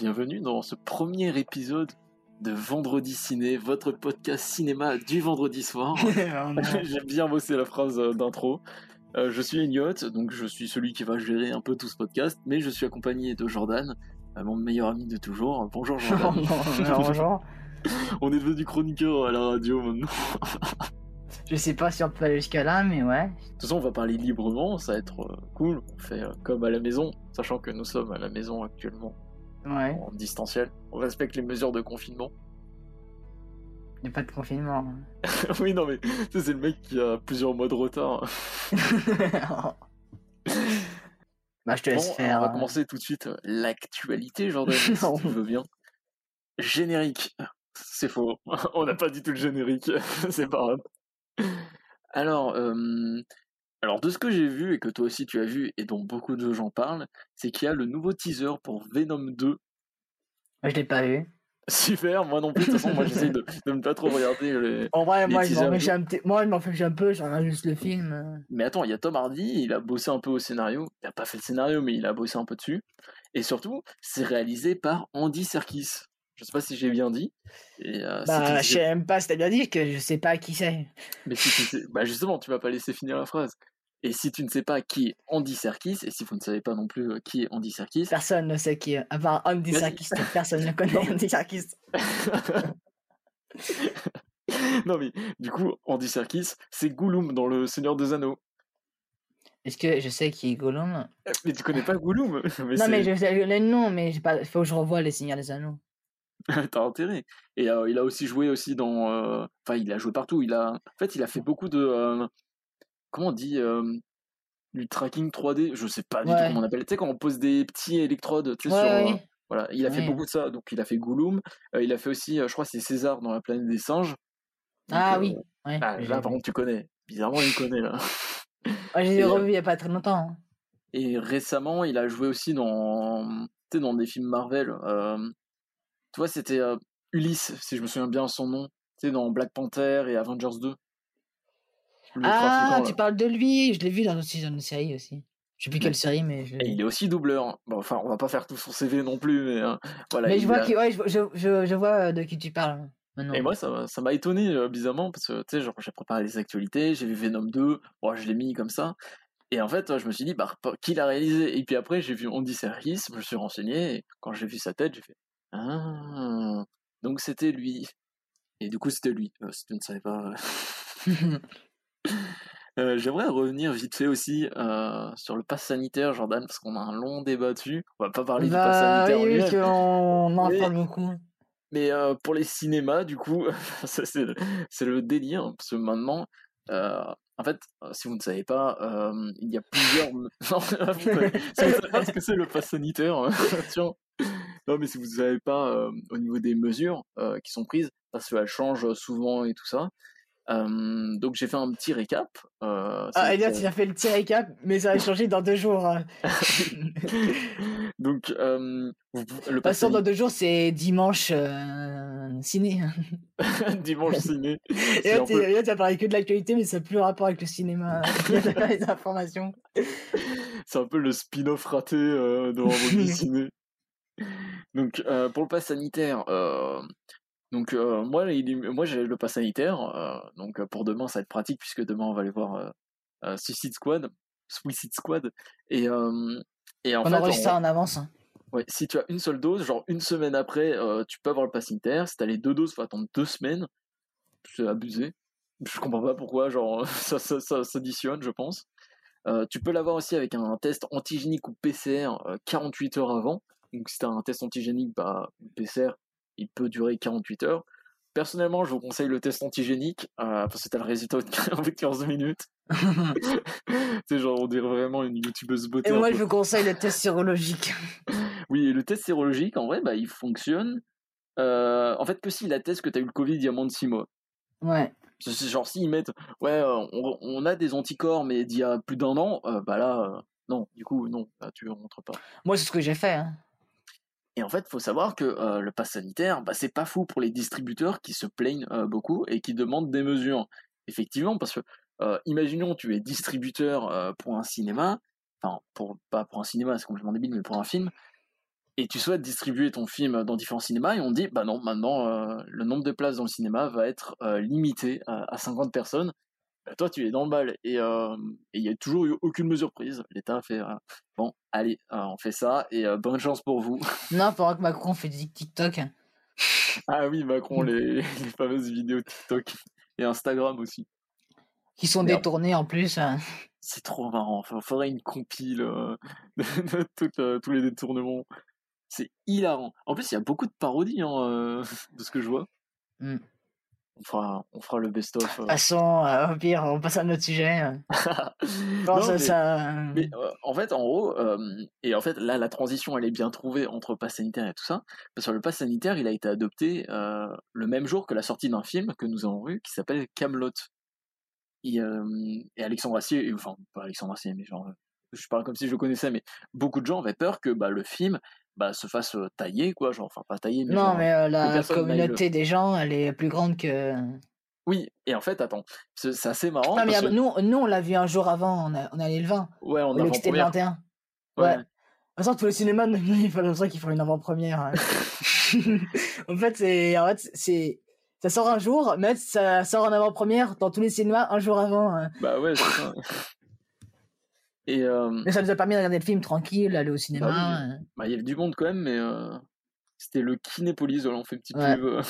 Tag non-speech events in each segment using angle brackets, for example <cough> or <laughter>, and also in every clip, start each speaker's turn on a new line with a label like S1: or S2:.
S1: bienvenue dans ce premier épisode de Vendredi Ciné, votre podcast cinéma du vendredi soir. <laughs> <laughs> J'ai bien bossé la phrase euh, d'intro. Euh, je suis Elliot, donc je suis celui qui va gérer un peu tout ce podcast, mais je suis accompagné de Jordan, euh, mon meilleur ami de toujours. Bonjour <laughs> Jordan.
S2: Bonjour.
S1: On est devenu chroniqueur à la radio maintenant.
S2: Je sais pas si on peut aller jusqu'à là, mais ouais.
S1: De toute façon, on va parler librement, ça va être cool. On fait comme à la maison, sachant que nous sommes à la maison actuellement
S2: Ouais.
S1: en distanciel. On respecte les mesures de confinement. <laughs>
S2: Il n'y a pas de confinement. <laughs>
S1: oui, non, mais c'est le mec qui a plusieurs mois de retard. <laughs>
S2: bah, je te laisse
S1: Bon,
S2: faire.
S1: on va
S2: euh.
S1: commencer tout de suite euh, l'actualité, Jordan, si tu veux bien. Générique. C'est faux. on n'a pas du tout le générique. c'est pas grave. Alors, euh, alors, de ce que j'ai vu et que toi aussi tu as vu et dont beaucoup de gens parlent, c'est qu'il y a le nouveau teaser pour Venom 2.
S2: Moi, je l'ai pas vu. <laughs>
S1: Super, moi non plus. De toute façon, moi j'essaye de, <laughs> de ne pas trop regarder les.
S2: En vrai,
S1: Les
S2: moi, je m'en fiche un petit... moi, je m'en fiche un peu, je regarde juste le film.
S1: Mais attends, il y a Tom Hardy, il a bossé un peu au scénario. Il a pas fait le scénario, mais il a bossé un peu dessus. Et surtout, c'est réalisé par Andy Serkis. Je sais pas si j'ai bien dit. Et, euh,
S2: Bah, je
S1: sais-
S2: même pas si t'as bien dit que je sais pas qui c'est.
S1: Mais si tu sais... bah justement, tu vas pas laisser finir la phrase. Et si tu ne sais pas qui est Andy Serkis, et si vous ne savez pas non plus euh, qui est Andy Serkis,
S2: Personne ne sait qui est. À part Andy. Serkis, personne ne connaît Andy Serkis. <laughs>
S1: non mais du coup, Andy Serkis, c'est Gollum dans Le Seigneur des Anneaux.
S2: Est-ce que je sais qui est Gollum?
S1: Euh, Mais tu connais pas Gollum? <laughs> Mais
S2: Non, mais je sais le nom, mais pas... faut que je revoie Les Seigneurs des Anneaux. <laughs>
S1: T'as intérêt. Et euh, il a aussi joué aussi dans. euh, Enfin, il a joué partout. Il a. En fait, il a fait beaucoup de. euh, Comment on dit Du tracking 3D. Je sais pas du tout comment on appelle. Tu sais quand on pose des petits électrodes. Tu sais
S2: Ouais,
S1: sur. Voilà. Il a fait beaucoup de ça. Donc il a fait Gollum. Il a fait aussi, je crois, c'est César dans la planète des singes. Donc,
S2: Ah oui. Ouais,
S1: ah,
S2: j'ai
S1: là, par contre, tu connais. Bizarrement, il connaît là. <laughs>
S2: L'ai
S1: euh,
S2: revu il y a pas très longtemps. hein.
S1: Et récemment, il a joué aussi dans, tu sais, dans des films Marvel. euh, tu vois, c'était euh, Ulysse, si je me souviens bien son nom. Tu sais, dans Black Panther et Avengers 2. Le
S2: Ah, tu parles de lui, je l'ai vu dans une série aussi. Je sais plus quelle série, mais je
S1: Et il est aussi doubleur. Bon, enfin, on va pas faire tout son CV non plus, mais euh, voilà.
S2: Mais je vois,
S1: a-
S2: qui, ouais, je, je, je, vois de qui tu parles maintenant.
S1: Et moi, ça m'a- ça m'a étonné euh, bizarrement parce que tu sais, genre, j'ai préparé les actualités, j'ai vu Venom 2, bon, je l'ai mis comme ça. Et en fait, je me suis dit, bah, qui l'a réalisé? Et puis après, j'ai vu Andy Serkis, je me suis renseigné, et quand j'ai vu sa tête, j'ai fait, ah, donc c'était lui. Et du coup, c'était lui, euh, si tu ne savais pas. <laughs> Euh, J'aimerais revenir vite fait aussi euh, sur le pass sanitaire, Jordan, parce qu'on a un long débat dessus. On va pas parler du pass
S2: bah,
S1: sanitaire
S2: oui, oui, qu'on en parle beaucoup.
S1: Mais euh, pour les cinémas, du coup, <laughs> c'est le, délire, hein, parce que maintenant, euh, en fait, euh, si vous ne savez pas, euh, il y a plusieurs... <laughs> non, vous savez pas ce que c'est le pass sanitaire, euh, tiens. Non, mais si vous ne savez pas euh, au niveau des mesures euh, qui sont prises, parce qu'elles changent souvent et tout ça, euh, donc j'ai fait un petit récap. euh,
S2: Ah,
S1: c'est-
S2: il a fait le petit récap, mais ça va changer dans deux jours. hein. <laughs>
S1: donc, vous le
S2: De toute
S1: pass
S2: façon, dans deux jours, c'est dimanche euh, ciné. <laughs>
S1: dimanche ciné.
S2: Et là,
S1: peu-
S2: tu as parlé que de l'actualité, mais ça n'a plus rapport avec le cinéma, <laughs> les informations.
S1: C'est un peu le spin-off raté euh, de Vendredi Ciné. Donc, euh, pour le pass sanitaire, euh, donc, euh, moi, il moi j'ai le pass sanitaire. donc, pour demain, ça va être pratique puisque demain, on va aller voir Suicide Squad. Suicide Squad. Et, et en
S2: On
S1: fait,
S2: enregistre
S1: en-
S2: ça en avance. hein.
S1: ouais, si tu as une seule dose, genre une semaine après, tu peux avoir le pass sanitaire. Si tu as les deux doses, il faut attendre deux semaines. C'est abusé. Je comprends pas pourquoi, genre, <laughs> ça, ça, ça s'additionne, je pense. Tu peux l'avoir aussi avec un test antigénique ou PCR euh, 48 heures avant. Donc si tu as un test antigénique, bah, le PCR, il peut durer 48 heures. Personnellement, je vous conseille le test antigénique euh, parce que tu as le résultat <laughs> de 15 minutes. <laughs> c'est genre, on dirait vraiment une youtubeuse beauté.
S2: Et moi, je vous conseille le test sérologique. <laughs>
S1: Oui, et le test sérologique, en vrai, bah, il fonctionne. euh, en fait, que s'il atteste que tu as eu le Covid il y a moins de 6 mois.
S2: Ouais.
S1: C'est genre s'ils mettent, ouais, euh, on, on a des anticorps, mais d'il y a plus d'un an, euh, bah là, non, du coup, non, là, tu rentres pas.
S2: Moi, c'est ce que j'ai fait. hein.
S1: Et en fait, faut savoir que euh, le pass sanitaire, bah, c'est pas fou pour les distributeurs qui se plaignent euh, beaucoup et qui demandent des mesures. Effectivement, parce que, euh, imaginons, tu es distributeur euh, pour un cinéma, enfin, pour, pas pour un cinéma, c'est complètement débile, mais pour un film, et tu souhaites distribuer ton film dans différents cinémas et on dit bah non maintenant le nombre de places dans le cinéma va être limité à 50 personnes bah, toi tu es dans le bal et euh, il y a toujours eu aucune mesure prise l'État a fait euh, bon allez euh, on fait ça et bonne chance pour vous <laughs>
S2: Non, pendant que Macron fait du TikTok.
S1: ah oui Macron les, <laughs> les fameuses vidéos TikTok et Instagram aussi
S2: Qui sont
S1: Merde.
S2: détournés en plus.
S1: c'est trop marrant il faudrait une compile <laughs> de, de tout, tous les détournements c'est hilarant en plus il y a beaucoup de parodies hein, de ce que je vois
S2: Mm.
S1: On fera on fera le best of
S2: Passons, euh, au pire, on passe à un autre sujet. <laughs> Je pense
S1: Non,
S2: que
S1: mais-
S2: ça.
S1: Mais euh, en fait, en gros, euh, et en fait, là, la transition, elle est bien trouvée entre pass sanitaire et tout ça. Parce que le pass sanitaire, il a été adopté euh, le même jour que la sortie d'un film que nous avons vu qui s'appelle Camelot. Et, et Alexandre Assier, et- enfin, pas Alexandre Assier, mais genre, je parle comme si je le connaissais, mais beaucoup de gens avaient peur que bah, le film bah, se fasse euh, tailler, quoi. Genre, enfin, pas tailler, mais.
S2: Non,
S1: genre,
S2: mais euh, la communauté des gens, elle est plus grande que.
S1: Oui, et en fait, attends, c'est assez marrant.
S2: Non, mais
S1: parce
S2: nous, nous, on l'a vu un jour avant, on, a, on est allé le 20.
S1: Ouais,
S2: que c'était le
S1: avant-première.
S2: 21.
S1: Ouais.
S2: Ouais. De toute façon, tous les cinémas, <laughs> il fallait ça qu'ils font une avant-première. hein. <laughs> en fait, c'est, en fait, c'est, ça sort un jour, mais ça sort en avant-première dans tous les cinémas un jour avant. hein.
S1: Bah ouais, c'est ça. Et euh,
S2: Mais ça nous a permis de regarder le film tranquille, aller au cinéma.
S1: Bah oui.
S2: euh.
S1: bah, il y avait du monde quand même, mais euh, c'était le Kinépolis, voilà, on fait une petite
S2: Ouais.
S1: pub.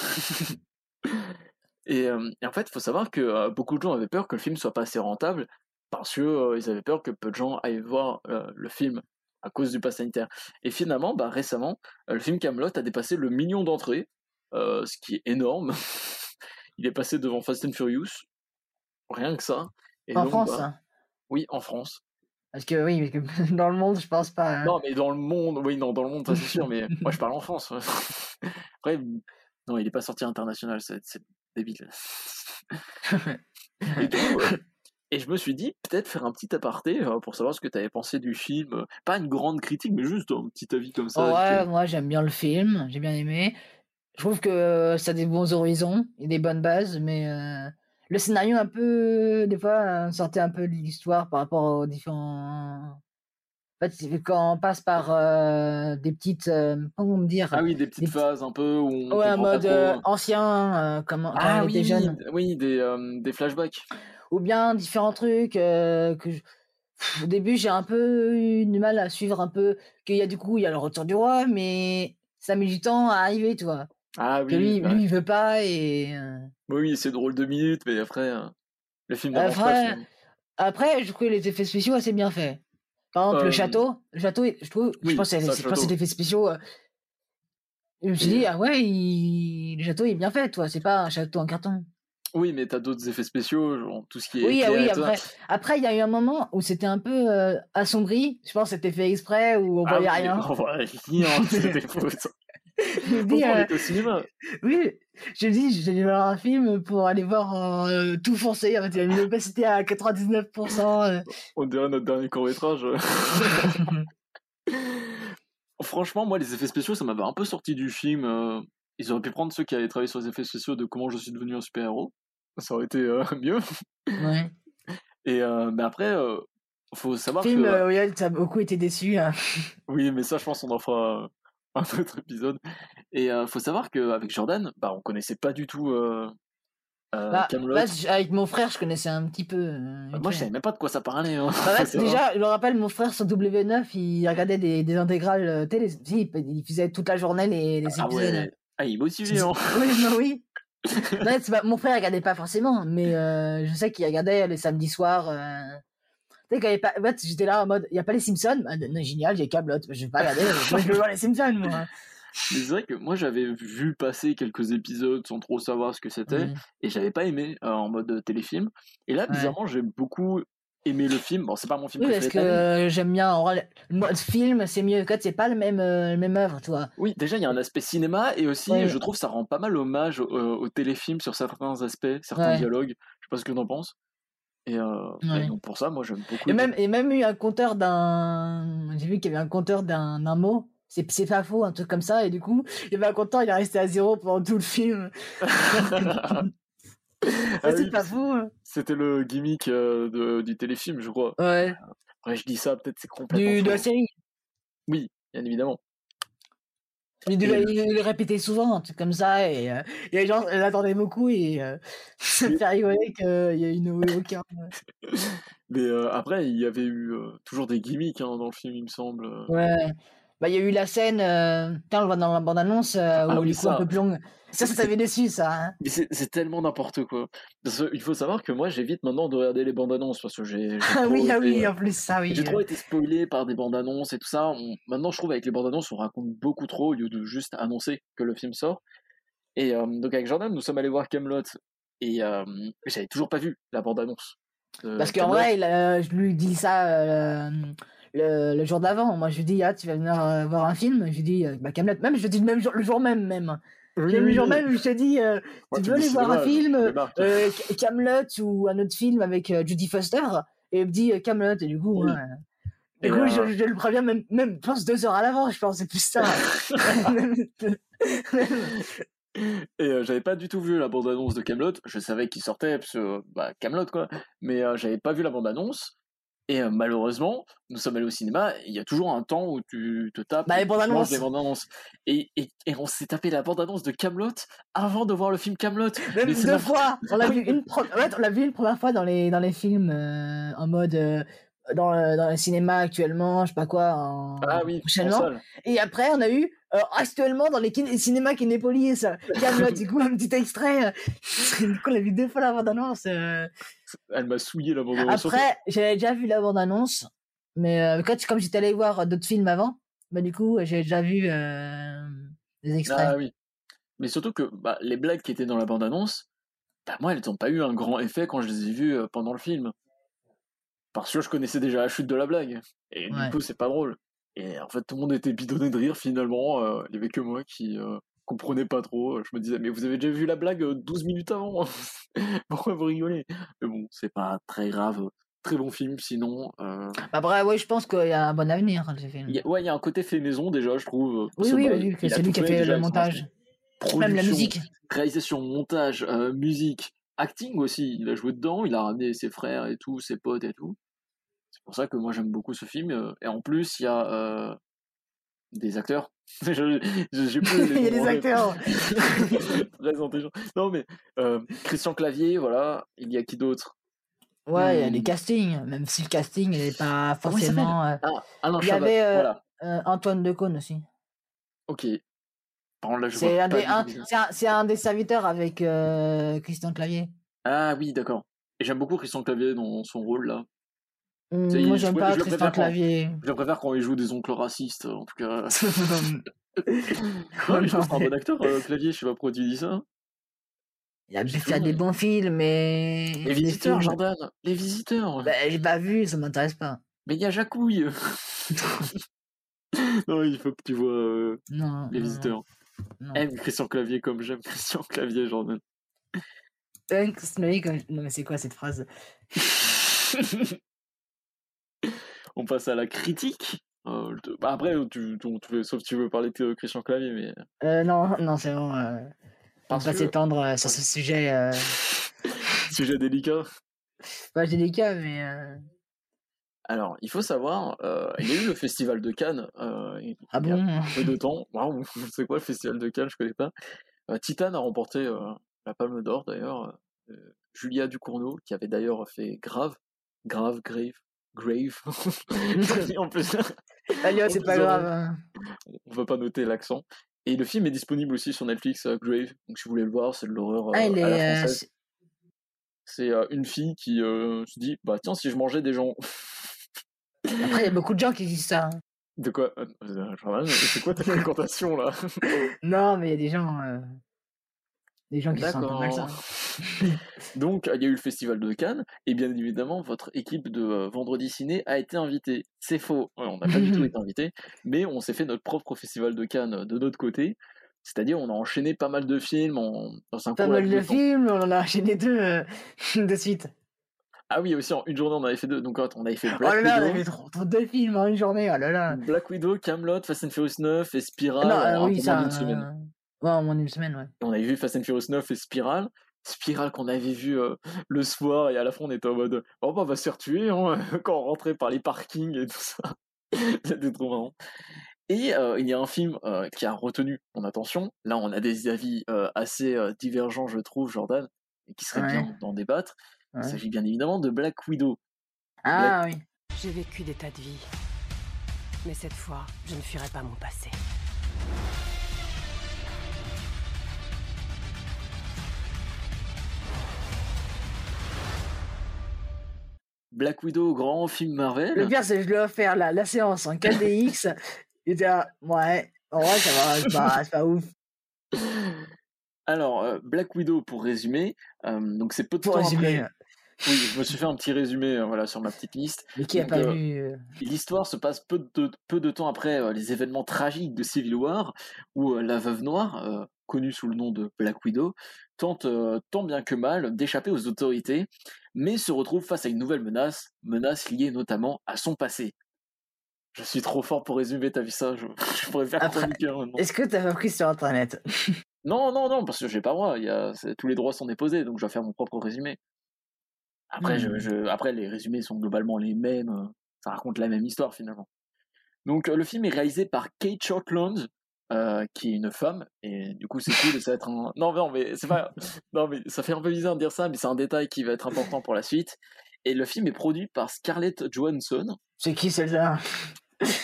S1: <laughs> et, et en fait, il faut savoir que beaucoup de gens avaient peur que le film soit pas assez rentable parce que ils avaient peur que peu de gens aillent voir le film à cause du pass sanitaire. Et finalement, bah, récemment, le film Camelot a dépassé le million d'entrées, euh, ce qui est énorme. <laughs> il est passé devant Fast and Furious, rien que ça. Et
S2: En
S1: donc,
S2: France,
S1: bah,
S2: hein.
S1: oui, en France.
S2: Parce que oui, parce que <laughs> dans le monde, je pense pas. hein.
S1: Non, mais dans le monde, oui, non, dans le monde, ça c'est sûr, mais moi je parle en France. <laughs> Après, non, il est pas sorti international, c'est débile. <laughs> et, euh, et je me suis dit, peut-être faire un petit aparté euh, pour savoir ce que tu avais pensé du film. euh, Pas une grande critique, mais juste un petit avis comme ça.
S2: Oh, ouais, moi j'aime bien le film, j'ai bien aimé. Je trouve que ça a des bons horizons et des bonnes bases, mais euh, le scénario un peu, des fois, euh, sortait un peu de l'histoire par rapport aux différents. En fait, c'est quand on passe par euh, des petites, euh, comment me dire,
S1: Ah oui, des petites
S2: Des
S1: phases un peu où on.
S2: ouais, mode euh, ancien, comment, quand
S1: Ah
S2: on
S1: oui,
S2: était jeune,
S1: oui, des, des flashbacks.
S2: ou bien différents trucs que je- Pff, au début j'ai un peu eu du mal à suivre un peu qu'il y a du coup il y a le retour du roi, mais ça met du temps à arriver, tu vois.
S1: Ah
S2: que lui,
S1: ouais.
S2: lui il veut pas et euh,
S1: oui, c'est drôle deux minutes, mais après, euh, le film n'avance pas.
S2: Après, après je trouve que les effets spéciaux assez bien faits par exemple
S1: Euh,
S2: le château le château je trouve
S1: oui,
S2: je pense que c'est c'est
S1: château.
S2: l'effet spéciaux euh, je me suis dit ah ouais il- le château il est bien fait toi c'est pas un château en carton
S1: Oui, mais t'as d'autres effets spéciaux, genre tout ce qui est.
S2: oui ah oui après après il y a eu un moment où c'était un peu euh, assombri je pense que c'était fait exprès où on
S1: Ah
S2: voyait
S1: oui,
S2: rien <laughs>
S1: On voyait rien, <laughs> c'était faux.
S2: Je dis
S1: on
S2: euh,
S1: au cinéma.
S2: oui je me dis dû voir un film pour aller voir euh, tout foncé en fait il a <laughs> mis l'opacité à 99% euh.
S1: On dirait notre dernier court-métrage. <laughs> Franchement, moi, les effets spéciaux, ça m'avait un peu sorti du film. euh, Ils auraient pu prendre ceux qui avaient travaillé sur les effets spéciaux de comment je suis devenu un super-héros. Ça aurait été euh, <laughs> mieux.
S2: ouais.
S1: Et mais après, faut savoir
S2: film
S1: que.
S2: euh, où il a beaucoup été déçu hein.
S1: Oui, mais ça, je pense qu'on en fera <laughs> un autre épisode. Et euh, faut savoir qu'avec Jordan, bah, on connaissait pas du tout euh, euh,
S2: Bah,
S1: Camelot.
S2: bah, avec mon frère, je connaissais un petit peu. euh,
S1: moi, je
S2: fait.
S1: savais même pas de quoi ça parlait. Hein.
S2: Bah, <laughs> déjà, je me rappelle, mon frère sur W9, il regardait des, des intégrales euh, télé. Il il faisait toute la journée les, les
S1: Ah
S2: épisodes.
S1: ouais. Ah, il est motivé, <laughs> hein.
S2: Oui, oui. Non, mon frère regardait pas forcément, mais je sais qu'il regardait les samedis soirs. Tu sais, quand il y avait pas... en fait, j'étais là en mode, il y a pas les Simpsons? Ah, non, Génial, j'ai Camelot. Je vais pas regarder, moi, je veux voir les Simpsons, moi. <laughs>
S1: Mais c'est vrai que moi, j'avais vu passer quelques épisodes sans trop savoir ce que c'était.
S2: Ouais.
S1: Et j'avais pas aimé euh, en mode euh, téléfilm. Et là,
S2: Ouais.
S1: bizarrement, j'ai beaucoup aimé le film. Bon, c'est pas mon film
S2: Oui, parce
S1: préféré.
S2: que
S1: de l'année.
S2: euh, j'aime bien. En le mode film, c'est mieux. Quand c'est pas le même, euh, le même œuvre, tu vois.
S1: Oui, déjà, il y a un aspect cinéma. Et aussi,
S2: Ouais.
S1: je trouve ça rend pas mal hommage au, au téléfilm sur certains aspects, certains
S2: Ouais.
S1: dialogues. Je sais pas ce que t'en penses. Et, euh,
S2: Ouais.
S1: et donc, pour ça, moi, j'aime beaucoup.
S2: Et même, et même eu un compteur d'un. J'ai vu qu'il y avait un compteur d'un mot. C'est pas faux, un truc comme ça. Et du coup, il y avait un compteur, il est resté à zéro pendant tout le film. <laughs>
S1: Ah
S2: Ça, c'est
S1: oui,
S2: pas faux. hein.
S1: C'était le gimmick euh, de- du téléfilm, je crois.
S2: Ouais.
S1: Après, je dis ça, peut-être c'est complètement
S2: Du, de la série?
S1: Oui, bien évidemment.
S2: Il, devait-
S1: le-
S2: il le répétait souvent, un truc comme ça, et, euh, et les gens l'attendaient beaucoup, et euh, <laughs> ça me fait rigoler qu'il y ait une aucun. <laughs>
S1: Mais euh, après, il y avait eu euh, toujours des gimmicks hein, dans le film, il me semble. euh.
S2: Ouais. Bah, il y a eu la scène, euh, putain, on le voit dans la bande-annonce, euh, où
S1: Ah oui,
S2: les coups un
S1: ça.
S2: peu plus longs. Ça, ça t'avait déçu, ça. hein.
S1: Mais c'est tellement n'importe quoi. Parce qu'il faut savoir que moi, j'évite maintenant de regarder les bandes annonces parce que j'ai
S2: Ah oui, ah oui,
S1: euh,
S2: en plus, ça, oui.
S1: j'ai trop été spoilé par des bandes annonces et tout ça. On- Maintenant, je trouve avec les bandes annonces, on raconte beaucoup trop au lieu de juste annoncer que le film sort. Et euh, donc avec Jordan, nous sommes allés voir Camelot et euh, j'avais toujours pas vu la bande annonce.
S2: Parce qu'en vrai, il, euh, je lui dis ça le, le jour d'avant. Moi, je lui dis, ah, tu vas venir euh, voir un film. Je lui dis, euh, bah, Camelot. Même, je lui dis le, même jour, le jour même, même. le jour même, je te dis, euh, tu veux aller voir un film, euh, Ca- Camelot ou un autre film avec euh, Judy Foster? Et il me dit euh, Camelot. Et du coup,
S1: Oui.
S2: ouais. Du
S1: Et,
S2: coup,
S1: euh,
S2: je, je le préviens même, même, je pense deux heures à l'avance, je pense, c'est plus ça.
S1: Et euh, j'avais pas du tout vu la bande-annonce de Camelot. Je savais qu'il sortait parce que bah, Camelot quoi, mais euh, j'avais pas vu la bande-annonce. Et euh, malheureusement, nous sommes allés au cinéma. Il y a toujours un temps où tu te tapes
S2: Bah, les
S1: et tu manges
S2: bandes-annonces.
S1: des bandes-annonces. Et, et, et on s'est tapé la bande-annonce de Camelot avant de voir le film Camelot.
S2: Même deux fois. On l'a vu une, pro- ouais, on l'a vu une première fois dans les, dans les films euh, en mode euh, dans, le, dans le cinéma actuellement, je sais pas quoi, en,
S1: Ah oui,
S2: prochainement. Et après, on a eu euh, actuellement dans les kin- cinémas Kinépolis, Camelot, <laughs> du coup, un petit extrait. euh, <laughs> du coup, on l'a vu deux fois la bande-annonce. euh.
S1: Elle m'a souillé la bande-annonce.
S2: Après, j'avais déjà vu la bande-annonce, mais euh, quand, comme j'étais allé voir d'autres films avant, bah du coup, j'ai déjà vu euh, des extraits.
S1: Ah oui. Mais surtout que bah, les blagues qui étaient dans la bande-annonce, bah, moi, elles n'ont pas eu un grand effet quand je les ai vues euh, pendant le film. Parce que je connaissais déjà la chute de la blague. Et
S2: Ouais.
S1: du coup, c'est pas drôle. Et en fait, tout le monde était bidonné de rire finalement. euh, Il y avait que moi qui euh, comprenais pas trop. Je me disais, mais vous avez déjà vu la blague euh, 12 minutes avant? <laughs> Pourquoi vous rigolez? Mais bon, c'est pas très grave. Très bon film, sinon. euh,
S2: Bah, Après, ouais, je pense qu'il y a un bon avenir dans ce film.
S1: il y a- ouais, il y a un côté fait maison déjà, je trouve.
S2: Oui, oui, c'est lui qui a fait
S1: déjà,
S2: le montage. Même la musique.
S1: réalisation, montage, euh, musique, acting aussi. Il a joué dedans, il a ramené ses frères et tout, ses potes et tout. C'est pour ça que moi j'aime beaucoup ce film. euh, Et en plus, il y a euh, des acteurs. <laughs> Je- je- J'ai plus les <laughs>
S2: Il y a des acteurs. <laughs>
S1: Très intelligent. Non mais euh, Christian Clavier, voilà. Il y a qui d'autre?
S2: Ouais, il y a des
S1: Hmm.
S2: castings, même si le casting n'est pas forcément. euh,
S1: Ah,
S2: Il y
S1: Chabat.
S2: avait,
S1: Voilà.
S2: Antoine Decaune aussi.
S1: Ok. Par contre, là, je
S2: C'est un, des-
S1: du
S2: un- des serviteurs avec euh, Christian Clavier.
S1: Ah oui, d'accord. Et j'aime beaucoup Christian Clavier dans son rôle là. C'est-
S2: moi, j'aime pas
S1: je
S2: Christian Clavier.
S1: Je préfère quand il joue des oncles racistes, en tout cas. <laughs> <laughs> Ouais, mais je que c'est un bon acteur, euh, Clavier, je sais pas pourquoi tu dis ça.
S2: Il a des
S1: ouais.
S2: bons films, mais.
S1: Les visiteurs, Jordan, les visiteurs.
S2: Bah, j'ai pas vu, ça m'intéresse pas.
S1: Mais il y a Jacouille. <laughs> non, il faut que tu vois euh,
S2: Non.
S1: les
S2: non,
S1: visiteurs.
S2: non.
S1: Aime Christian Clavier comme j'aime Christian Clavier, Jordan.
S2: Euh, Christian Clavier, comme- Non, mais c'est quoi cette phrase? <laughs>
S1: On passe à la critique. Euh, te- bah, après, tu, tu- tu- sauf si tu veux parler de Christian Clavier, mais
S2: euh, Non, non, c'est bon. Euh... On va s'étendre euh, sur ce sujet. <laughs>
S1: Sujet délicat.
S2: Pas délicat, mais.
S1: Alors, il faut savoir, euh, il y a eu le festival de Cannes. euh, il
S2: Ah
S1: il y a
S2: bon?
S1: peu de temps. Waouh, <laughs> c'est quoi le festival de Cannes? Je connais pas. Euh, Titan a remporté la Palme d'Or d'ailleurs. Julia Ducournau, qui avait d'ailleurs fait Grave, Grave, Grave, Grave. <laughs> en plus, <laughs>
S2: Allez, c'est pas grave.
S1: on va pas noter l'accent. Et le film est disponible aussi sur Netflix, Grave. Donc si vous voulez le voir, c'est de l'horreur
S2: Ah,
S1: à la française. C'est une fille qui se dit, bah tiens, si je mangeais des gens.
S2: Après, il y a beaucoup de gens qui disent ça. hein.
S1: De quoi? Euh, euh, Jordan, C'est quoi ta <laughs> fréquentation là?
S2: Non, mais il y a des gens. euh, Des gens qui se sentent pas mal ça. <laughs>
S1: Donc, il y a eu le festival de Cannes, et bien évidemment, votre équipe de euh, Vendredi Ciné a été invitée. C'est faux, Ouais, on n'a pas du tout été <laughs> invité, mais on s'est fait notre propre festival de Cannes euh, de notre côté. C'est-à-dire, on a enchaîné pas mal de films en, dans un
S2: Pas
S1: court
S2: mal
S1: laps
S2: de
S1: de temps.
S2: films, on en a enchaîné deux euh, de suite.
S1: Ah oui, aussi en une journée, on avait fait deux. Donc, on avait fait
S2: Oh
S1: Black
S2: là on avait trop, trop de films en une journée, oh là là.
S1: Black Widow, Camelot, Fast and Furious 9 et Spiral
S2: non, euh, oui, ça.
S1: d'une semaine.
S2: euh, Ouais, en moins d'une semaine, ouais.
S1: On avait vu Fast and Furious 9 et Spiral. Spiral qu'on avait vu euh, le soir et à la fin on était en mode oh bah on va se faire tuer hein, <laughs> quand on rentrait par les parkings et tout ça. <laughs> C'était trop marrant. Et il y a un film qui a retenu mon attention. Là, on a des avis assez divergents, je trouve, Jordan, et qui serait bien d'en débattre. Il s'agit bien évidemment de Black Widow.
S2: Ah oui.
S3: J'ai vécu des tas de vies. Mais cette fois, je ne fuirai pas mon passé.
S1: Black Widow, grand film Marvel.
S2: Le pire, c'est que je l'ai offert la, la séance en 4DX. <laughs> Il était là, ouais, en vrai, ça va, c'est pas, pas ouf. <laughs>
S1: Alors, euh, Black Widow, pour résumer, euh, donc c'est peu de
S2: Pour
S1: temps
S2: résumer.
S1: après. Oui, je me suis fait un petit résumé euh, voilà, sur ma petite liste.
S2: Mais qui a pas
S1: euh, L'histoire se passe peu de, peu de temps après les événements tragiques de Civil War, où la veuve noire, connue sous le nom de Black Widow, tente euh, tant bien que mal d'échapper aux autorités, mais se retrouve face à une nouvelle menace, menace liée notamment à son passé. Je suis trop fort pour résumer, t'as vu ça? Je, <laughs> je pourrais faire
S2: Après,
S1: chroniqueur maintenant.
S2: Est-ce que t'as pas pris sur internet? <laughs>
S1: Non, non, non, parce que j'ai pas le droit. Il y a, tous les droits sont déposés, donc je dois faire mon propre résumé. Après, je,
S2: Hmm.
S1: je- après les résumés sont globalement les mêmes. euh, Ça raconte la même histoire finalement. Donc, euh, le film est réalisé par Kate Shortland, euh, qui est une femme, et du coup, c'est cool. Ça va être un. <laughs> Non, non, mais c'est pas. Non, mais ça fait un peu bizarre de dire ça, mais c'est un détail qui va être important pour la suite. Et le film est produit par Scarlett Johansson.
S2: C'est qui celle-là?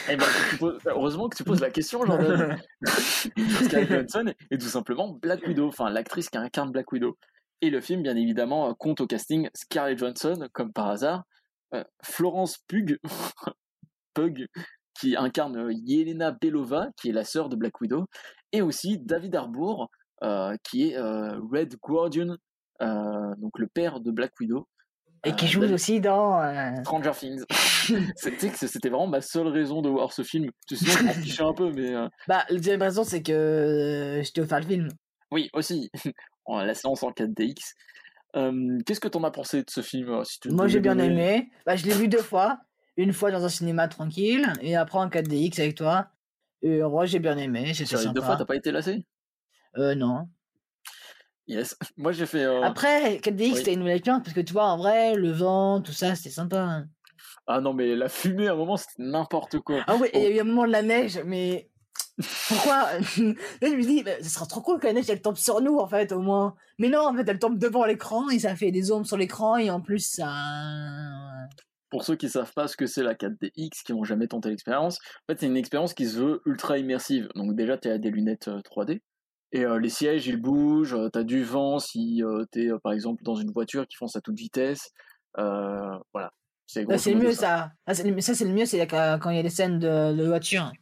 S1: Eh ben, tu poses- heureusement que tu poses la question, Jordan. <laughs> Scarlett Johansson est tout simplement Black Widow, enfin l'actrice qui incarne Black Widow. Et le film, bien évidemment, euh, compte au casting Scarlett Johansson, comme par hasard, euh, Florence Pugh, <laughs> Pug, qui incarne euh, Yelena Belova, qui est la sœur de Black Widow, et aussi David Harbour, euh, qui est euh, Red Guardian, donc le père de Black Widow.
S2: Et qui joue aussi dans. euh,
S1: Stranger Things. <laughs> C'était vraiment ma seule raison de voir ce film. Sinon, je m'en fichais un peu, mais euh,
S2: Bah, la deuxième raison, c'est que euh, je t'ai offert le film.
S1: oui, aussi. En- <laughs> La séance en 4DX. Euh, Qu'est-ce que t'en as pensé de ce film si tu
S2: Moi, j'ai
S1: devais
S2: bien aimé. Bah, je l'ai vu deux fois. Une fois dans un cinéma tranquille, et après en 4DX avec toi. Et moi, j'ai bien aimé.
S1: Sur les deux fois,
S2: sympa.
S1: t'as pas été lassé?
S2: Euh, non.
S1: Yes. <laughs> Moi, j'ai fait. euh,
S2: Après, 4DX,
S1: oui.
S2: c'était une nouvelle expérience parce que tu vois, en vrai, le vent, tout ça, c'était sympa. hein.
S1: Ah non, mais la fumée, à un moment, c'était n'importe quoi.
S2: Ah et il y
S1: Oh.
S2: a eu un moment de la neige, mais <laughs> pourquoi? <laughs> Là, je me dis, bah, ce sera trop cool que la neige elle tombe sur nous en fait, au moins. Mais non, en fait, elle tombe devant l'écran et ça fait des ombres sur l'écran et en plus ça.
S1: Pour ceux qui savent pas ce que c'est la 4DX, qui n'ont jamais tenté l'expérience, en fait, c'est une expérience qui se veut ultra immersive. Donc, déjà, tu as des lunettes euh, 3D. Et euh, les sièges, ils bougent. tu as du vent si tu es, par exemple, dans une voiture qui fonce à toute vitesse. Euh, voilà. C'est
S2: le mieux ça. Ah, ça, c'est le mieux, c'est quand il y a des scènes de, de voiture.